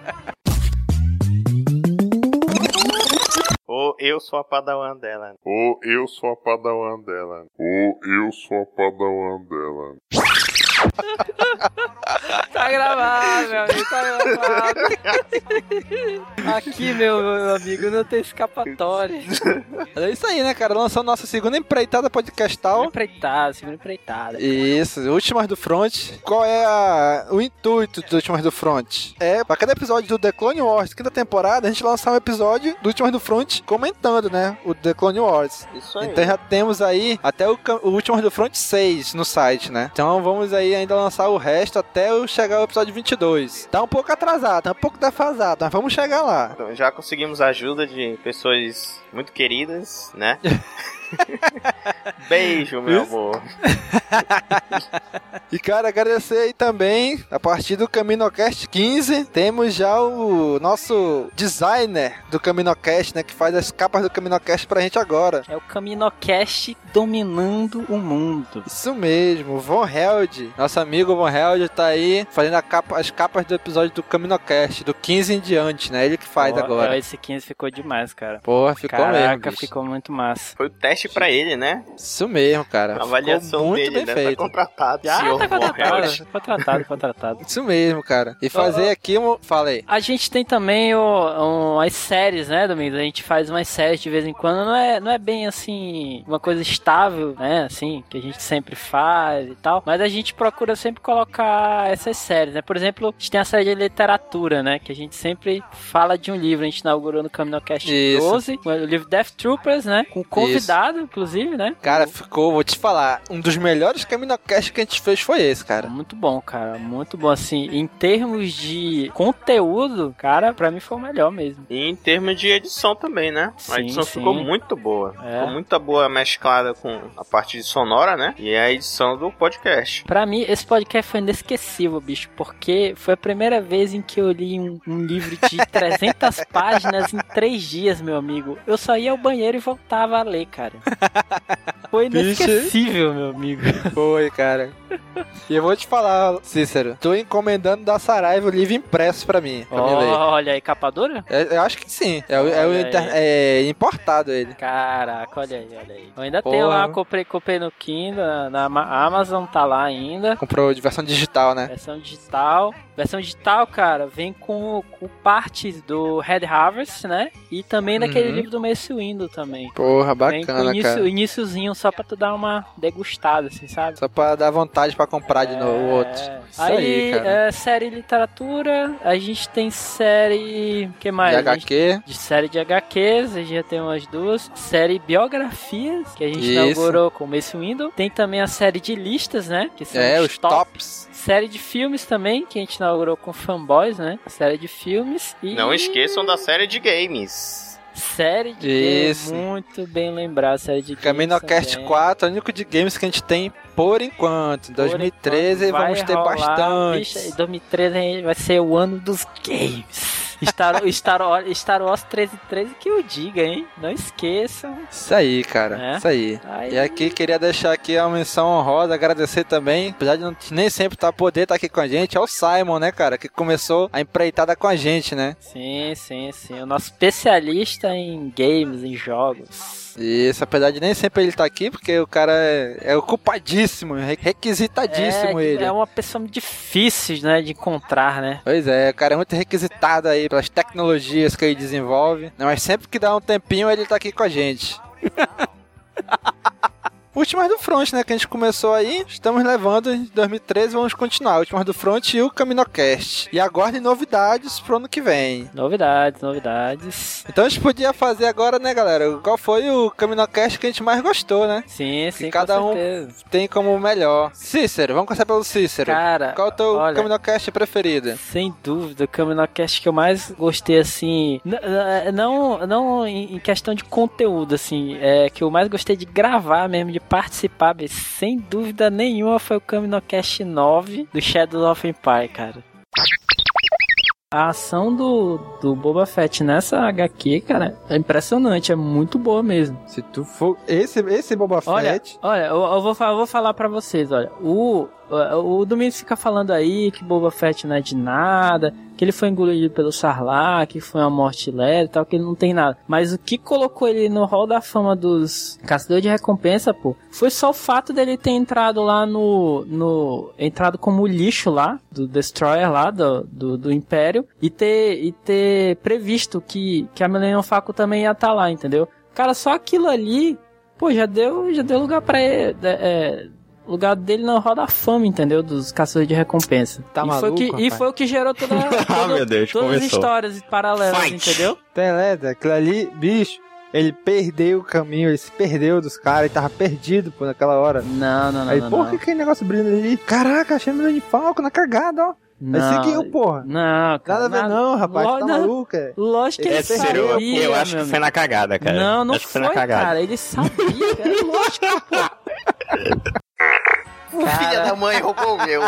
Ou eu sou a padawan dela. Ou eu sou a padawan dela. Ou eu sou a padawan dela. Tá gravado, meu amigo, tá gravado. Aqui, meu, meu amigo, não tem escapatória. É isso aí, né, cara? Lançou nossa segunda empreitada podcastal. Empreitada, segunda empreitada. Isso, Últimas do Front. Qual é a- o intuito dos Últimas do Front? É, pra cada episódio do The Clone Wars, quinta temporada, a gente lançar um episódio do Últimas do Front comentando, né? O The Clone Wars. Isso aí. Então já temos aí até o, o Últimas do Front 6 no site, né? Então vamos aí ainda lançar o resto até o chegar ao episódio 22. Tá um pouco atrasado, tá um pouco defasado, mas vamos chegar lá. Então, já conseguimos a ajuda de pessoas muito queridas, né? Beijo, meu Isso. amor. E cara, agradecer aí também, a partir do CaminoCast 15, temos já o nosso designer do CaminoCast, né, que faz as capas do CaminoCast pra gente agora. É o Caminocast dominando o mundo. Isso mesmo, o Von Held, nosso amigo Von Held tá aí fazendo a capa- as capas do episódio do CaminoCast, do 15 em diante, né, ele que faz Ó, agora. Esse 15 ficou demais, cara. Porra, ficou Caraca, mesmo, bicho. ficou muito massa. Foi o teste pra ele, né? Isso mesmo, cara. A avaliação ficou muito dele, bem né? feito. Tá contratado. Ah, senhor tá contratado, contratado, contratado. Isso mesmo, cara. E fazer aqui. Fala aí. A gente tem também o, um, as séries, né, Domingos? A gente faz umas séries de vez em quando. Não é, não é bem assim, uma coisa estável, né? Assim, que a gente sempre faz e tal. Mas a gente procura sempre colocar essas séries, né? Por exemplo, a gente tem a série de literatura, né? Que a gente sempre fala de um livro. A gente inaugurou no CaminoCast Isso. 12, o livro Death Troopers, né? Com convidados inclusive, né? Cara, ficou, vou te falar, um dos melhores Caminocast que a gente fez foi esse, cara. Muito bom, cara. Muito bom. Assim, em termos de conteúdo, cara, pra mim foi o melhor mesmo. E em termos de edição também, né? a Sim, edição sim. ficou muito boa. É. Ficou muito boa mesclada com a parte de sonora, né? E a edição do podcast. Pra mim, esse podcast foi inesquecível, bicho, porque foi a primeira vez em que eu li um, um livro de 300 páginas em três dias, meu amigo. Eu só ia ao banheiro e voltava a ler, cara. Foi Bicho. inesquecível, meu amigo. Foi, cara. E eu vou te falar, Cícero, tô encomendando da Saraiva o livro impresso pra mim, pra ler. Olha aí, capa dura? É, Eu acho que sim. É, é o inter- é importado ele. Caraca, olha aí, olha aí. Eu ainda Porra. tenho lá, comprei, comprei no Kindle, na, na Ama- Amazon, tá lá ainda. Comprou de versão digital, né? Versão digital. Versão digital, cara, vem com, com partes do Red Harvest, né? E também daquele Uhum. livro do Mace Windu também. Porra, vem com bacana, início, cara. iniciozinho só pra tu dar uma degustada, assim, sabe? Só pra dar vontade pra comprar de novo o outro. É. Isso aí, aí, cara. é, série literatura, a gente tem série. que mais? De A gente- HQ. de série de HQs, a gente já tem umas duas. Série biografias, que a gente Isso. inaugurou com o Mace Window. Tem também a série de listas, né? Que são É, os tops. Série de filmes também, que a gente inaugurou com Fanboys, né? Série de filmes. E Não esqueçam da série de games. Série de Isso. games. Muito bem lembrado, série de games. Caminocast também. 4, é o único de games que a gente tem por enquanto. Em Por 2013 enquanto, vamos vai ter rolar, bastante. bicho, em 2013 vai ser o ano dos games. Star, Star, Wars- Star Wars 1313 que eu diga, hein? Não esqueçam. Isso aí, cara. É. Isso aí. Aí- E aqui queria deixar aqui a menção honrosa, agradecer também, apesar de não, nem sempre tá, poder estar aqui com a gente, é o Simon, né, cara, que começou a empreitada com a gente, né? Sim, sim, sim. O nosso especialista em games, em jogos. Isso, apesar de nem sempre ele tá aqui, porque o cara é, é ocupadíssimo, re- requisitadíssimo é, ele. é uma pessoa difícil, né, de encontrar, né? Pois é, o cara é muito requisitado aí pelas tecnologias que ele desenvolve. né, Mas sempre que dá um tempinho, ele tá aqui com a gente. Últimas do Front, né? Que a gente começou aí. Estamos levando em 2013, vamos continuar. Últimas do Front e o Caminocast. E aguardem novidades pro ano que vem. Novidades, novidades. Então a gente podia fazer agora, né, galera? Qual foi o Caminocast que a gente mais gostou, né? Sim, sim, cada com um-. Tem como melhor. Cícero, vamos começar pelo Cícero. Cara, Qual é o teu olha, Caminocast preferido? Sem dúvida, o Caminocast que eu mais gostei, assim. Não, não em em questão de conteúdo, assim. É que eu mais gostei de gravar mesmo, de participar. bicho, Sem dúvida nenhuma foi o Caminocast 9 do Shadow of Empire, cara. A ação do, do Boba Fett nessa HQ, cara, é impressionante, é muito boa mesmo. Se tu for. Esse, esse Boba Olha, Fett. olha, eu, eu vou, eu vou falar pra vocês, olha. O, o, o Domingos fica falando aí que Boba Fett não é de nada, ele foi engolido pelo Sarlacc, que foi uma morte leve e tal, que ele não tem nada. Mas o que colocou ele no hall da fama dos caçadores de recompensa, pô, foi só o fato dele ter entrado lá no. no entrado como lixo lá, do Destroyer lá, do, do, do Império, e ter, e ter previsto que, que a Millennium Falcon também ia estar lá, entendeu? Cara, só aquilo ali Pô, já deu, já deu lugar pra ele. é, é, lugar dele na roda da fama, entendeu? Dos caçadores de recompensa. Tá e, foi o maluco, que, e foi o que gerou toda, toda- meu Deus, todas as começou. histórias paralelas, Fight. entendeu? Beleza, aquilo ali, bicho, ele perdeu o caminho, ele se perdeu dos caras, ele tava perdido, pô, naquela hora. Não, não, não. Aí, não, porra, não. que aquele negócio brilhando ali? Caraca, achei meu de falco na cagada, ó. Aí Não, seguiu, porra. Não, cara. Nada a ver não, rapaz, Lo- tá não. maluco, é? Lógico que ele É sabia, sério, eu, acho que foi na cagada, cara. Não, não acho que foi, foi na cagada. cara. Ele sabia, cara. Lógico, pô. Mãe roubou o meu.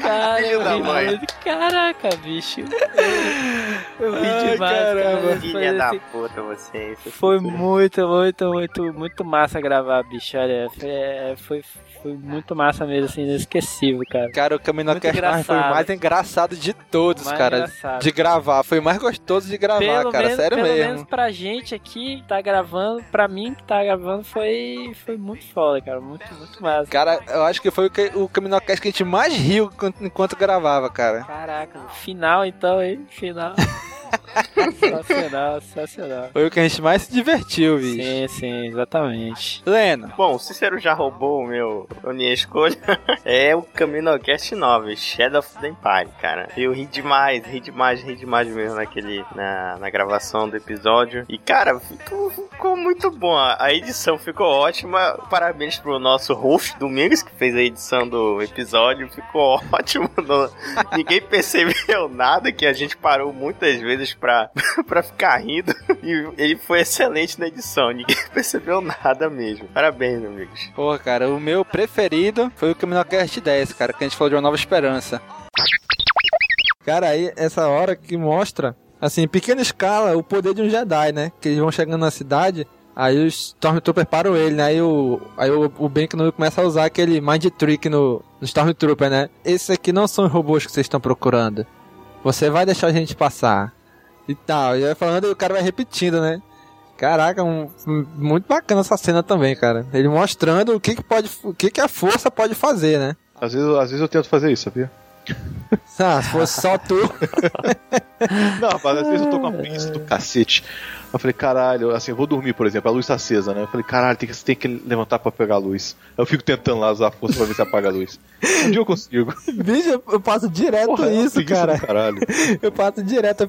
Cara, Filho da mãe. Caraca, bicho. Eu, Ai, demais, caramba. cara. Foi Filha da assim- puta, vocês. Foi muito, muito, muito, muito massa gravar, bicho. Olha, foi, é, foi, foi muito massa mesmo, assim, inesquecível, cara. Cara, o mais foi o mais engraçado de todos, Mais cara. engraçado. De gravar. Foi o mais gostoso de gravar, Pelo, cara. menos, Sério pelo mesmo. menos pra gente aqui que tá gravando, pra mim que tá gravando, foi, foi muito foda, cara. Muito, muito massa. Cara, eu acho que foi o, que, o Caminocast que a gente mais riu enquanto, enquanto gravava, cara. Caraca, final então, hein? Final. Sensacional, sensacional. Foi o que a gente mais se divertiu, bicho. Sim, sim, exatamente. Leno, Bom, o Cícero já roubou o meu, a minha escolha. é o Caminocast 9, Shadow of the Empire, cara. Eu ri demais, ri demais, ri demais mesmo naquele, na, na gravação do episódio. E, cara, ficou, ficou muito bom. A edição ficou ótima. Parabéns pro nosso host Domingos, que fez a edição do episódio. Ficou ótimo. Não- ninguém percebeu nada, que a gente parou muitas vezes pra, pra ficar rindo. E ele foi excelente na edição. Ninguém percebeu nada mesmo. Parabéns, amigos. Pô, cara, o meu preferido foi o Caminocast 10, cara, que a gente falou de uma nova esperança. Cara, aí essa hora que mostra, assim, em pequena escala, o poder de um Jedi, né? Que eles vão chegando na cidade, aí os Stormtroopers param ele, né? Aí o, aí o, o Ben Kenobi começa a usar aquele Mind Trick no, no Stormtrooper, né? Esses aqui não são os robôs que vocês estão procurando. Você vai deixar a gente passar. E tal, e vai falando e o cara vai repetindo, né? Caraca, um- muito bacana essa cena também, cara. Ele mostrando o que, que pode, o que, que a força pode fazer, né? Às vezes, às vezes eu tento fazer isso, sabia? Ah, se fosse só tu. Não, rapaz, às vezes eu tô com uma preguiça do cacete. Eu falei, caralho, assim, eu vou dormir, por exemplo, a luz tá acesa, né? Eu falei, caralho, tem que, tem que levantar pra pegar a luz. Eu fico tentando lá usar a força pra ver se apaga a luz. Um dia eu consigo. Bicho, eu- passo direto Porra, é isso, cara. Caralho. Eu passo direto.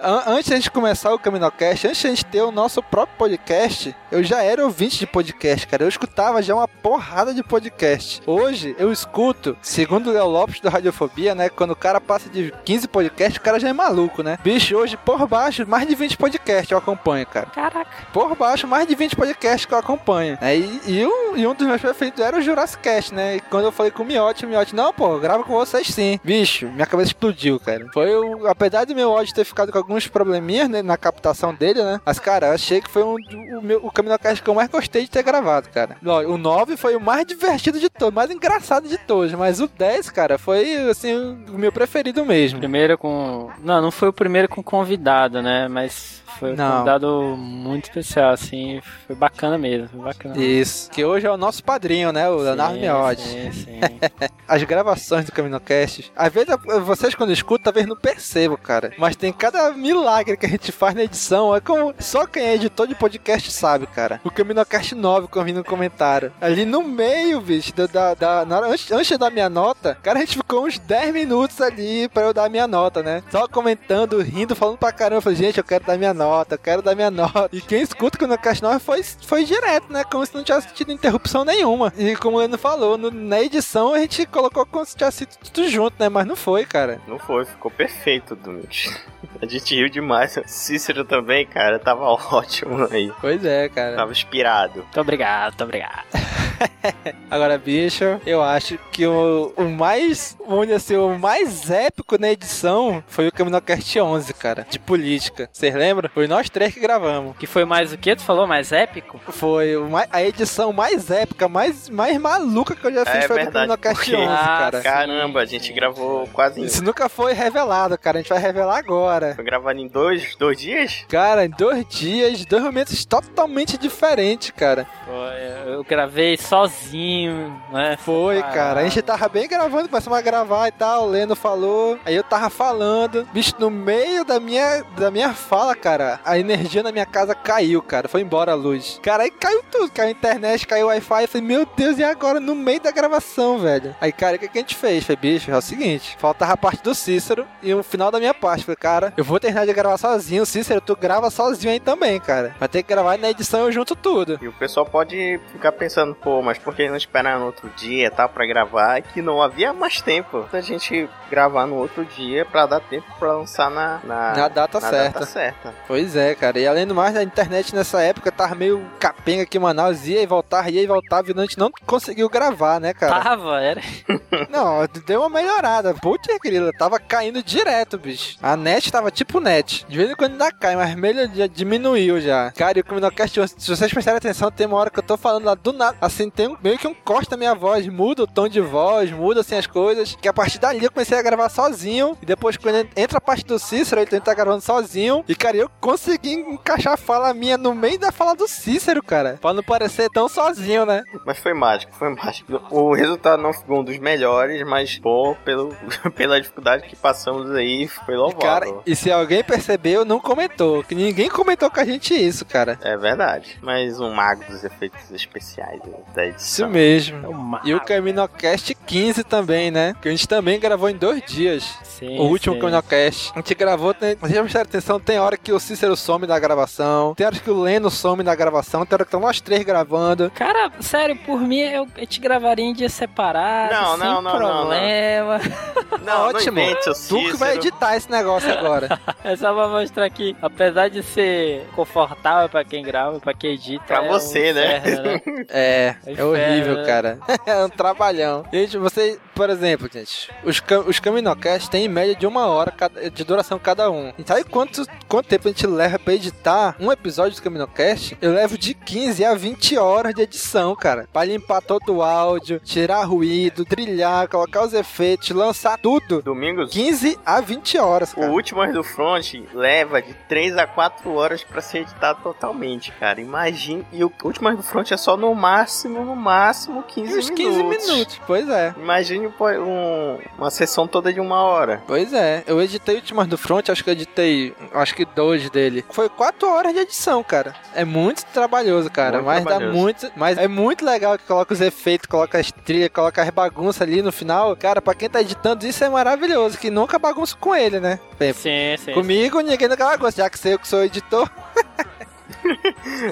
An- Antes da gente começar o Caminocast, antes da gente ter o nosso próprio podcast, eu já era ouvinte de podcast, cara. Eu escutava já uma porrada de podcast. Hoje, eu escuto, segundo o Léo Lopes do Radiofobia, né? Quando o cara passa de 15 podcasts, o cara já é maluco, né? Bicho, hoje, por baixo, mais de 20 podcasts eu acompanho, cara. Caraca. Por baixo, mais de 20 podcasts que eu acompanho. né? E, e um, e um dos meus preferidos era o Jurassic Cast, né? E quando eu falei com o Miotti, o Miotti, não, pô, grava com vocês sim. Bicho, minha cabeça explodiu, cara. Foi o. Apesar do meu ódio ter ficado com alguns probleminhas né, na captação dele, né? Mas, cara, achei que foi um, o, meu, o Caminocast que eu mais gostei de ter gravado, cara. O 9 foi o mais divertido de todos, mais engraçado de todos. Mas o 10, cara, foi, assim, o meu preferido mesmo. Primeiro com. Não, não foi o primeiro com convidado, né? Mas foi um Não. convidado muito especial, assim. Foi bacana mesmo. Foi bacana. Isso, que hoje é o nosso padrinho, né? O Leonardo Miotti. Sim, sim. as gravações do CaminoCast, às vezes vocês quando escutam, talvez não percebam, cara. Mas tem cada milagre que a gente faz na edição. É como só quem é editor de podcast sabe, cara. O CaminoCast 9 que eu vi no comentário. Ali no meio, bicho, da, da, da- antes, antes dar minha nota, cara, a gente ficou uns 10 minutos ali pra eu dar minha nota, né? Só comentando, rindo, falando pra caramba. Eu falei, gente, eu quero dar minha nota, eu quero dar minha nota. E quem escuta o CaminoCast 9 foi, foi direto, né? Como se não tivesse tido interrupção nenhuma. E como o Leandro falou, no- na edição a gente colocou como se tivesse sido tudo junto, né? Mas não foi, cara. Não foi, ficou perfeito, Domingos. A gente riu demais. Cícero também, cara, tava ótimo aí. Pois é, cara. Tava inspirado. Muito obrigado, muito obrigado. Agora, bicho, eu acho que o, o mais, dizer assim, o mais épico na edição foi o CaminoCast 11, cara, de política. Vocês lembram? Foi nós três que gravamos. Que foi mais o que? Tu falou? Mais épico? Foi a edição mais épica, mais, mais maluca que eu já fiz É foi verdade, do CaminoCast porque- 11, Ah, cara. Caramba, a gente gravou quase. Isso nunca foi revelado, cara. A gente vai revelar agora. Foi gravado em dois, dois dias? Cara, em dois dias, dois momentos totalmente diferentes, cara. Foi, eu gravei sozinho, né? Foi, Ah. cara. A gente tava bem gravando, começamos a gravar e tal. O Leno falou. Aí eu tava falando. Bicho, no meio da minha, da minha fala, cara, a energia na minha casa caiu, cara. Foi embora a luz. Cara, aí caiu tudo. Caiu a internet, caiu o Wi-Fi. Eu falei, meu Deus, e agora? No meio da gravação, velho. Aí, cara, o que, que a gente fez? Falei, bicho, é o seguinte: faltava a parte do Cícero e o final da minha parte. Falei, cara, eu vou terminar de gravar sozinho. Cícero, tu grava sozinho aí também, cara. Vai ter que gravar e na edição eu junto tudo. E o pessoal pode ficar pensando, pô, mas por que não esperar no outro dia, tá, pra gravar? Que não havia mais tempo da gente gravar no outro dia pra dar tempo pra lançar na, na, Na data na certa. data certa. Pois é, cara. E além do mais, a internet nessa época tava meio capenga aqui em Manaus, ia e voltava, ia e voltava, e a gente não conseguiu gravar, né, cara? Tava, era. Não, deu uma melhorada. Putz, querida, tava caindo direto, bicho. A net tava tipo net. De vez em quando ainda cai, mas melhor já diminuiu já. Cara, e o Criminalcast, se vocês prestarem atenção, tem uma hora que eu tô falando lá do nada, assim, tem um- meio que um corte na minha voz, muda o tom de voz, muda assim as coisas. Que a partir dali eu comecei a gravar sozinho. E depois, quando entra a parte do Cícero, ele tá gravando sozinho. E, cara, eu consegui encaixar a fala minha no meio da fala do Cícero, cara. Pra não parecer tão sozinho, né? Mas foi mágico, foi mágico. O resultado não ficou um dos melhores, mas, pô, pelo, pela dificuldade que passamos aí, foi louvável. Cara, e se alguém percebeu, não comentou. Que ninguém comentou com a gente isso, cara. É verdade. Mas um mago dos efeitos especiais da Isso edição. mesmo. Uma- E o Caminocast 15 também, né? Que a gente também gravou em dois dias. Sim, o último sim. Caminocast. A gente gravou, tem, já prestaram atenção, tem hora que o Cícero some da gravação, tem hora que o Leno some da gravação, tem hora que estão nós três gravando. Cara, sério, por mim eu, eu te gravaria em dia separado, Não, sem não, não, não, não. problema. Não, Ótimo. não invente, seu Tu que vai editar esse negócio agora. É só pra mostrar que, apesar de ser confortável pra quem grava, pra quem edita. Pra é você, um né? inferno, né? É, É é horrível, inferno, cara. é um trabalhão. Gente, você, por exemplo, gente, os, cam os Caminocast têm em média de uma hora cada- de duração cada um. E sabe quanto, quanto tempo a gente leva pra editar um episódio do Caminocast? Eu levo de 15 a 20 horas de edição, cara. Pra limpar todo o áudio, tirar ruído, trilhar, colocar os efeitos, lançar tudo. Domingos, 15 a 20 horas, o cara. último do Front leva de 3 a 4 horas pra ser editado totalmente, cara. Imagine. E o último do Front é só no máximo, no máximo 15 Uns minutos. 15 minutos, pois é. Imagine um- uma sessão toda de uma hora. Pois é, eu editei Últimas do Front, acho que eu editei, acho que dois dele. Foi quatro horas de edição, cara. É muito trabalhoso, cara, Muito mas dá trabalhoso. muito, mas é muito legal que coloca os efeitos, coloca as trilhas, coloca as bagunças ali no final. Cara, pra quem tá editando isso é maravilhoso, que nunca bagunça com ele, né? Bem, Sim, sim. Comigo ninguém nunca bagunça, já que sei eu que sou editor.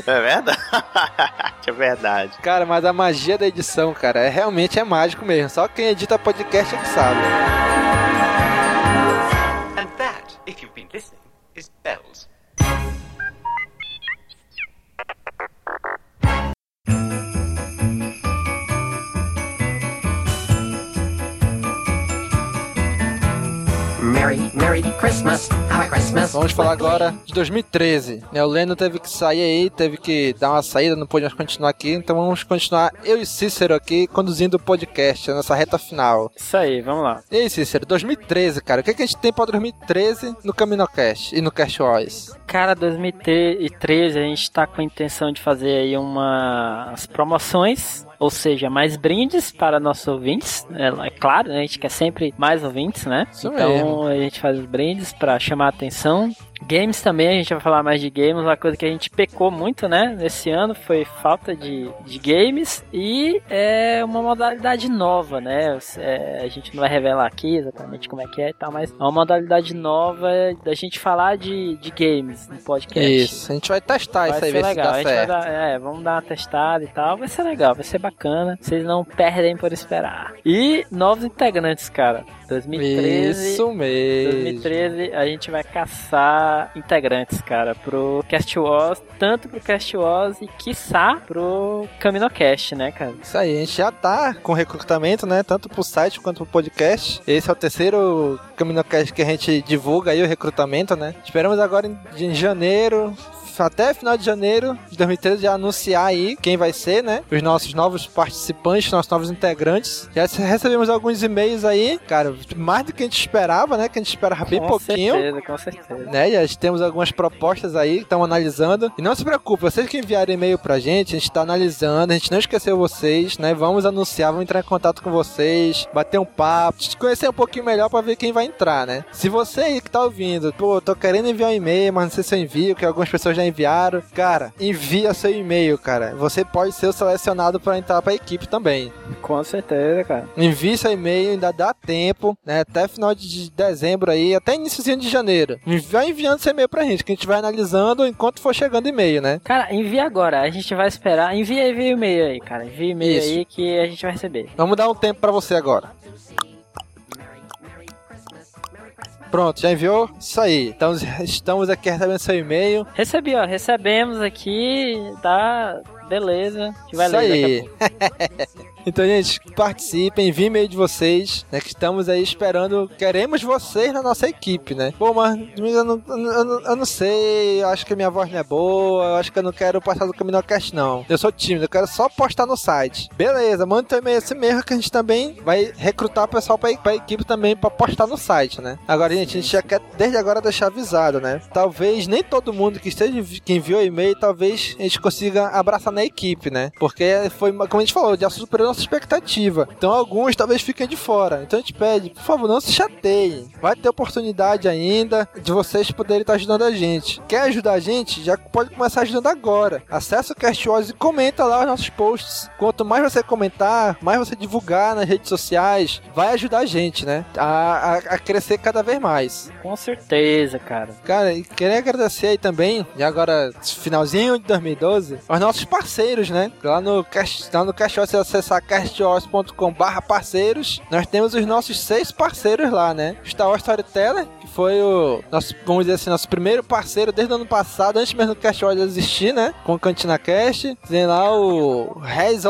É verdade? é verdade. Cara, mas a magia da edição, cara, é realmente é mágico mesmo. Só quem edita podcast é que sabe. And that, if you've been listening, is Merry, Merry Christmas. Have a Christmas. Vamos falar agora de 2013. né? O Leno teve que sair aí, teve que dar uma saída, não pôde mais continuar aqui. Então vamos continuar eu e Cícero aqui conduzindo o podcast nessa reta final. Isso aí, vamos lá. E aí, Cícero, 2013, cara. O que, que a gente tem pra 2013 no CaminoCast e no Wars? Cara, 2013 a gente tá com a intenção de fazer aí umas promoções, ou seja, mais brindes para nossos ouvintes. É, é claro, né? A gente quer sempre mais ouvintes, né? Isso então mesmo. a gente faz os brindes para chamar a atenção. Games também, a gente vai falar mais de games. Uma coisa que a gente pecou muito, né? Nesse ano foi falta de, de games e é uma modalidade nova, né? É, a gente não vai revelar aqui exatamente como é que é e tal, mas é uma modalidade nova da gente falar de, de games no podcast. Isso, a gente vai testar Vai isso aí, ser ver se legal, a dá certo. dar, é, vamos dar uma testada e tal, vai ser legal, vai ser bacana, vocês não perdem por esperar. E novos integrantes, cara, 2013, Isso mesmo. 2013 a gente vai caçar integrantes, cara, pro Cast Wars, tanto pro Cast Wars e quiçá pro CaminoCast, né, cara? Isso aí, a gente já tá com recrutamento, né? Tanto pro site quanto pro podcast. Esse é o terceiro CaminoCast que a gente divulga aí o recrutamento, né? Esperamos agora em, em janeiro. Até final de janeiro de 2013 já anunciar aí quem vai ser, né? Os nossos novos participantes, nossos novos integrantes. Já recebemos alguns e-mails aí, cara, mais do que a gente esperava, né? Que a gente esperava bem com pouquinho certeza, com certeza. né? Já temos algumas propostas aí que estamos analisando. E não se preocupe, vocês que enviarem e-mail pra gente, a gente tá analisando, a gente não esqueceu vocês, né? Vamos anunciar, vamos entrar em contato com vocês, bater um papo, te conhecer um pouquinho melhor pra ver quem vai entrar, né? Se você aí que tá ouvindo, pô, tô querendo enviar um e-mail, mas não sei se eu envio, que algumas pessoas já enviaram, cara, envia seu e-mail, cara. Você pode ser selecionado pra entrar pra equipe também. Com certeza, cara. Envie seu e-mail, ainda dá tempo, né? Até final de dezembro aí, até iníciozinho de janeiro. Vai enviando seu e-mail pra gente, que a gente vai analisando enquanto for chegando e-mail, né? Cara, envia agora, a gente vai esperar. Envia, envia e-mail aí, cara. Envia e-mail Isso. aí que a gente vai receber. Vamos dar um tempo pra você agora. Pronto, já enviou? Isso aí. Então, estamos aqui recebendo seu e-mail. Recebi, ó. Recebemos aqui, tá? Beleza. A gente vai Isso ler aí. Então, gente, participem, enviem e-mail de vocês, né? Que estamos aí esperando, queremos vocês na nossa equipe, né? Bom, mas eu não, eu não, eu não sei, eu acho que a minha voz não é boa, eu acho que eu não quero passar do CaminoCast, não. Eu sou tímido, eu quero só postar no site. Beleza, manda teu e-mail assim mesmo que a gente também vai recrutar o pessoal pra, pra equipe também pra postar no site, né? Agora, gente, a gente já quer desde agora deixar avisado, né? Talvez nem todo mundo que esteja que enviou e-mail, talvez a gente consiga abraçar na equipe, né? Porque foi, como a gente falou, já superou nossa expectativa. Então alguns talvez fiquem de fora. Então a gente pede, por favor, não se chateiem. Vai ter oportunidade ainda de vocês poderem estar ajudando a gente. Quer ajudar a gente? Já pode começar ajudando agora. Acesse o CastWars e comenta lá os nossos posts. Quanto mais você comentar, mais você divulgar nas redes sociais, vai ajudar a gente, né? A, a, a crescer cada vez mais. Com certeza, cara. Cara, e queria agradecer aí também, e agora finalzinho de 2012, aos nossos parceiros, né? Lá no lá no CastWars, se você acessar castwars.com barra parceiros, nós temos os nossos seis parceiros lá, né? Star Wars Storyteller, que foi o nosso, vamos dizer assim, nosso primeiro parceiro desde o ano passado, antes mesmo do CastWars existir, né? Com o Cantina Cast. Tem lá o Rez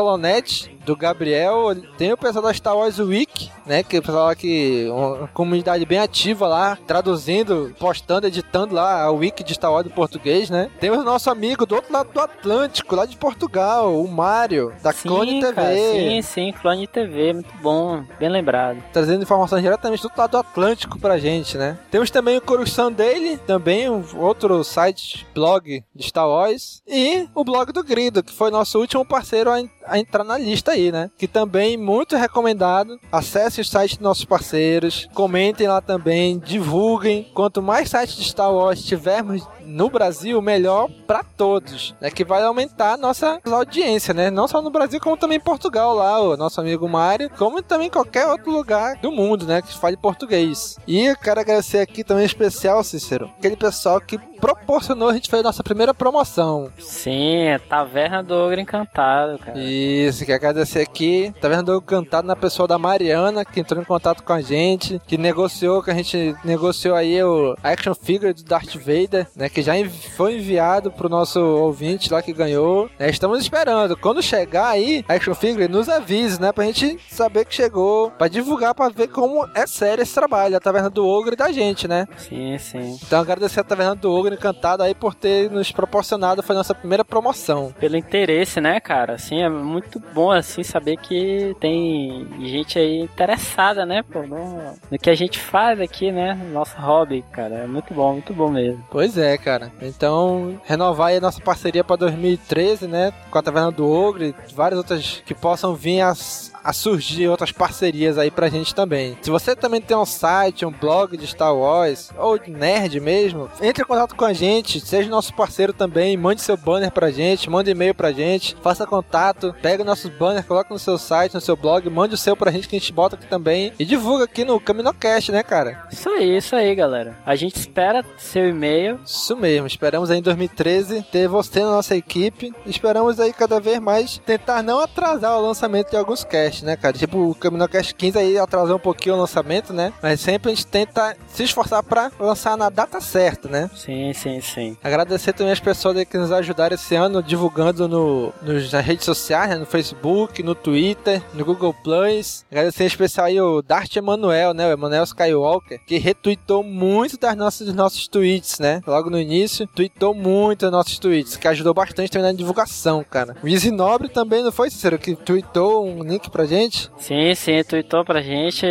do Gabriel. Tem o pessoal da Star Wars Week, né? Que é o pessoal lá que. Uma comunidade bem ativa lá, traduzindo, postando, editando lá a Wiki de Star Wars em português, né? Temos o nosso amigo do outro lado do Atlântico, lá de Portugal, o Mário, da sim, Clone TV. Cara, sim, sim, Clone TV, muito bom, bem lembrado. Trazendo informações diretamente do outro lado do Atlântico pra gente, né? Temos também o Coruscant dele, também um outro site, blog de Star Wars. E o blog do Grido, que foi nosso último parceiro a, a entrar na lista aí, né? Que também muito recomendado. Acesse os sites dos nossos parceiros, comentem lá também, divulguem. Quanto mais sites de Star Wars tivermos no Brasil, melhor para todos, né? Que vai aumentar a nossa audiência, né? Não só no Brasil, como também em Portugal lá, o nosso amigo Mário, como também em qualquer outro lugar do mundo, né? Que fale português. E eu quero agradecer aqui também em especial, Cícero, aquele pessoal que proporcionou a gente fazer a nossa primeira promoção. Sim, é Taverna do Ogro Encantado, cara. Isso, quero agradecer aqui, Taverna do Ogro Encantado na pessoa da Mariana, que entrou em contato com a gente, que negociou, que a gente negociou aí o action figure do Darth Vader, né? Que já foi enviado pro nosso ouvinte lá que ganhou. Né, estamos esperando. Quando chegar aí, action figure, nos avise, né? Pra gente saber que chegou, pra divulgar, pra ver como é sério esse trabalho, a Taverna do Ogro e da gente, né? Sim, sim. Então agradecer a Taverna do Ogro Encantado aí por ter nos proporcionado, foi nossa primeira promoção. Pelo interesse, né, cara? Assim, é muito bom, assim, saber que tem gente aí interessada, né, pô, no, no que a gente faz aqui, né, no nosso hobby, cara. É muito bom, muito bom mesmo. Pois é, cara. Então, renovar aí a nossa parceria para 2013, né, com a Taverna do Ogre, várias outras que possam vir as, a surgir outras parcerias aí pra gente também. Se você também tem um site, um blog de Star Wars, ou nerd mesmo, entre em contato com a gente, seja nosso parceiro também, mande seu banner pra gente, mande e-mail pra gente, faça contato, pega o nosso banner, coloca no seu site, no seu blog, mande o seu pra gente que a gente bota aqui também e divulga aqui no CaminoCast, né, cara? Isso aí, isso aí, galera. A gente espera seu e-mail. Isso mesmo, esperamos aí em 2013 ter você na nossa equipe. Esperamos aí cada vez mais tentar não atrasar o lançamento de alguns casts, né, cara? Tipo, o CaminoCast 15 aí atrasou um pouquinho o lançamento, né? Mas sempre a gente tenta se esforçar pra lançar na data certa, né? Sim, sim, sim. Agradecer também as pessoas que nos ajudaram esse ano divulgando no, nos, nas redes sociais, né? no Facebook, no Twitter, no Google Plus. Agradecer em especial aí o Dart Emanuel, né? O Emanuel Skywalker, que retweetou muito das nossas, dos nossos tweets, né? Logo no início, tweetou muito os nossos tweets, que ajudou bastante também na divulgação, cara. O Easy Nobre também, não foi, Cícero, que tweetou um link pra gente? Sim, sim, tweetou pra gente,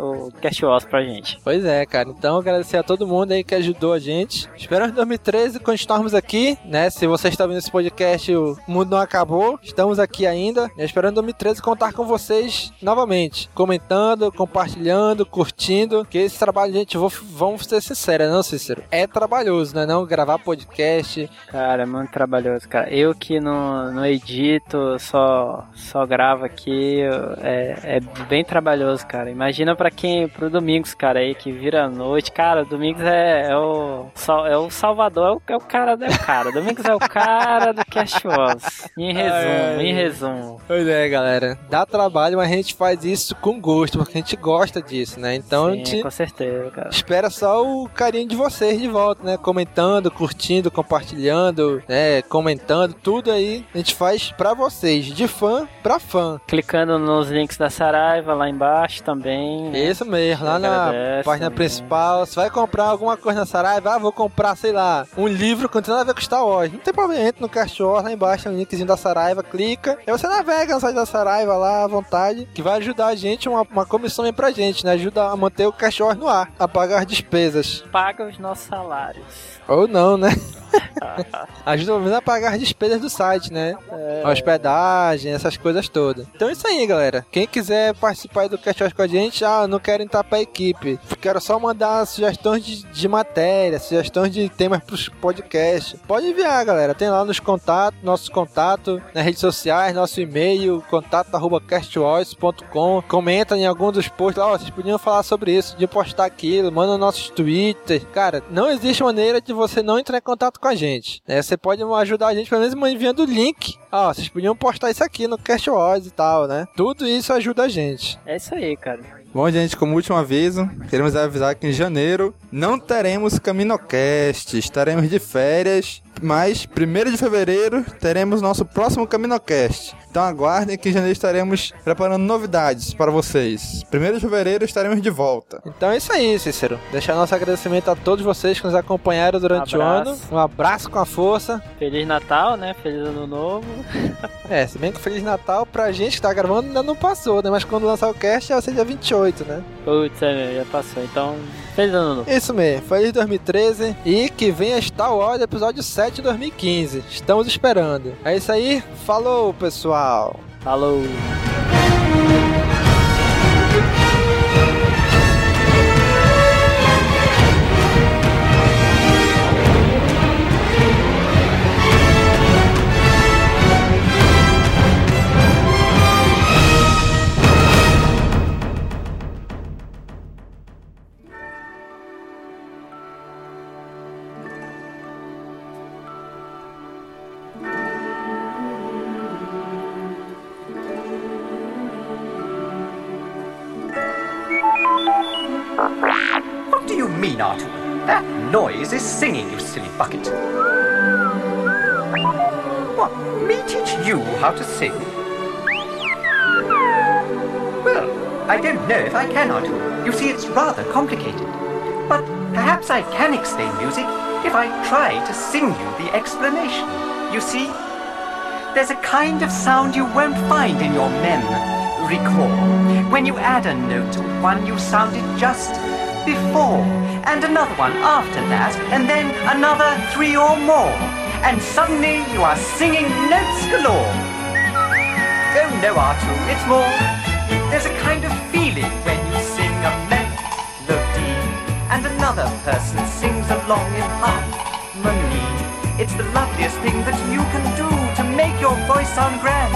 o Cast Wars pra gente. Pois é, cara. Então, agradecer a todo mundo aí que ajudou a gente. Espero em 2013 continuarmos aqui, né? Se você está vendo esse podcast, o mundo não acabou. Estamos aqui ainda. Eu espero em 2013 contar com vocês novamente. Comentando, compartilhando, curtindo. Que esse trabalho, gente, vou, vamos ser sinceros, não, Cícero? É trabalhoso, né? Não gravar podcast. Cara, é muito trabalhoso, cara. Eu que não, não edito, só, só gravo aqui, é, é bem trabalhoso, cara. Imagina pra quem, pro Domingos, cara, aí que vira noite. Cara, Domingos é, é o. É o Salvador, é o, é o cara, é o cara. Domingos é o cara do Cast Wars. Em resumo, em resumo. Pois é, galera. Dá trabalho, mas a gente faz isso com gosto, porque a gente gosta disso, né? Então a Sim, gente com certeza, cara. espera só o carinho de vocês de volta, né? Comentando, curtindo, compartilhando, né? Comentando, tudo aí a gente faz pra vocês, de fã pra fã. Clicando nos links da Saraiva lá embaixo também. né? Isso mesmo, lá na página também. principal. Você vai comprar alguma coisa na Saraiva, ah, vou comprar, sei lá, um livro que não tem nada a ver com Star Wars. Não tem problema, entra no cachorro, lá embaixo um linkzinho da Saraiva, clica. Aí você navega no site da Saraiva lá à vontade, que vai ajudar a gente, uma, uma comissão aí pra gente, né? Ajuda a manter o cachorro no ar, a pagar as despesas. Paga os nossos salários. Ou não, né? Ajuda pelo menos a pagar as despesas do site, né? A hospedagem, essas coisas todas. Então é isso aí, galera. Quem quiser participar do Cast com a gente, ah, não quero entrar pra equipe. Quero só mandar sugestões de, de matéria, sugestões de temas pros podcasts. Pode enviar, galera. Tem lá nos contatos, nossos contatos, nas redes sociais, nosso e-mail, contato arroba castvoice.com. Comenta em algum dos posts lá, ó, vocês podiam falar sobre isso, de postar aquilo, manda nos nossos twitters. Cara, não existe maneira de você não entrar em contato com a gente. né? Você pode ajudar a gente, pelo menos enviando o link. Ó, vocês podiam postar isso aqui no Cast Wars e tal, né? Tudo isso ajuda a gente. É isso aí, cara. Bom, gente, como último aviso, queremos avisar que em janeiro não teremos Caminocast, estaremos de férias, mas 1 de fevereiro teremos nosso próximo Caminocast. Então aguardem que em janeiro estaremos preparando novidades para vocês. 1 de fevereiro estaremos de volta. Então é isso aí, Cícero. Deixar nosso agradecimento a todos vocês que nos acompanharam durante o ano. Um abraço com a força. Feliz Natal, né? Feliz Ano Novo. É, se bem que Feliz Natal pra gente que tá gravando ainda não passou, né? Mas quando lançar o cast vai ser dia 28, né? Putz, é, mesmo, já passou. Então, feliz Ano Novo. Isso mesmo, feliz 2013 e que venha Star Wars episódio 7 de 2015. Estamos esperando. É isso aí, falou pessoal! Falou. That noise is singing, you silly bucket. What? Me teach you how to sing? Well, I don't know if I can, Arthur. You see, it's rather complicated. But perhaps I can explain music if I try to sing you the explanation. You see, there's a kind of sound you won't find in your mem. Recall, when you add a note to one you sounded just before, and another one after that, and then another three or more, and suddenly you are singing notes galore. Oh no, Artu, it's more. There's a kind of feeling when you sing a melody, and another person sings along in harmony. It's the loveliest thing that you can do to make your voice sound grand.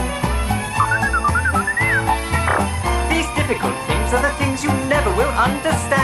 These difficult things are the things you never will understand.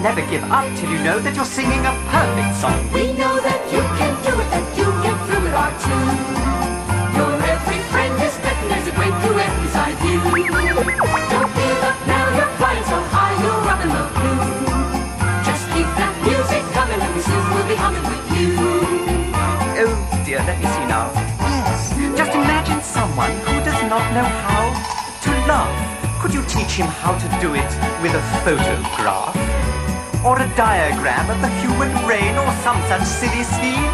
Never give up till you know that you're singing a perfect song. We know that you can do it, and you get through it or two. Your every friend is pet and there's a great duet beside you. Don't give up now, you're flying so high, you're up in the blue. Just keep that music coming and we soon will be humming with you. Oh dear, let me see now. Yes, just imagine someone who does not know how to love. Could you teach him how to do it with a photograph? Or a diagram of the human brain or some such silly scheme?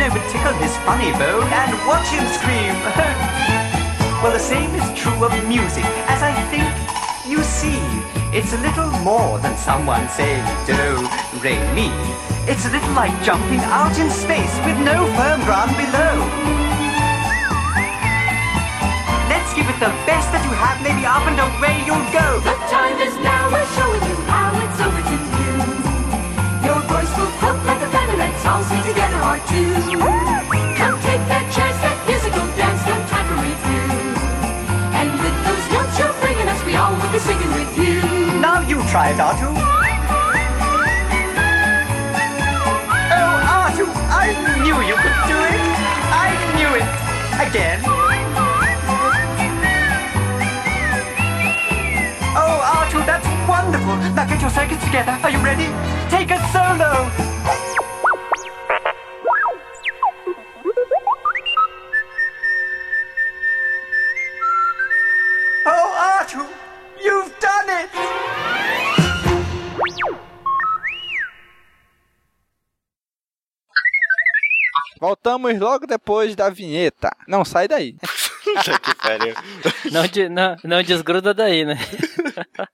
No, but tickle his funny bone and watch him scream. well, the same is true of music, as I think you see. It's a little more than someone saying do, re, mi. It's a little like jumping out in space with no firm ground below. Let's give it the best that you have, maybe up and away you'll go. The time is now, we're showing together our two. Come take that chance, that dance, no time for review. And with those notes you're bringing us, we all will be singing with you. Now you try it, Artu. Oh, Artu, I knew you could do it. I knew it. Again. Oh, Artu, that's wonderful. Now get your circuits together. Are you ready? Take a solo. Voltamos logo depois da vinheta. Não sai daí. Não, de- não, não desgruda daí, né?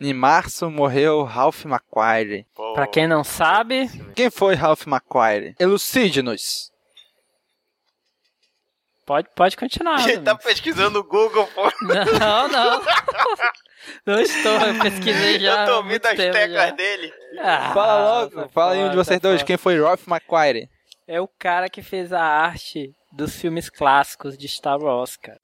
Em março morreu Ralph McQuarrie. Pra quem não sabe, Quem foi Ralph McQuarrie? Elucide-nos. pode, pode continuar. Ele tá pesquisando no Google, pô. Não, não. Não estou, eu pesquisei já. Eu tô ouvindo as teclas já. dele. Ah, Fala logo, fala aí um de vocês dois. fora. Quem foi Ralph McQuarrie? É o cara que fez a arte dos filmes clássicos de Star Wars, cara.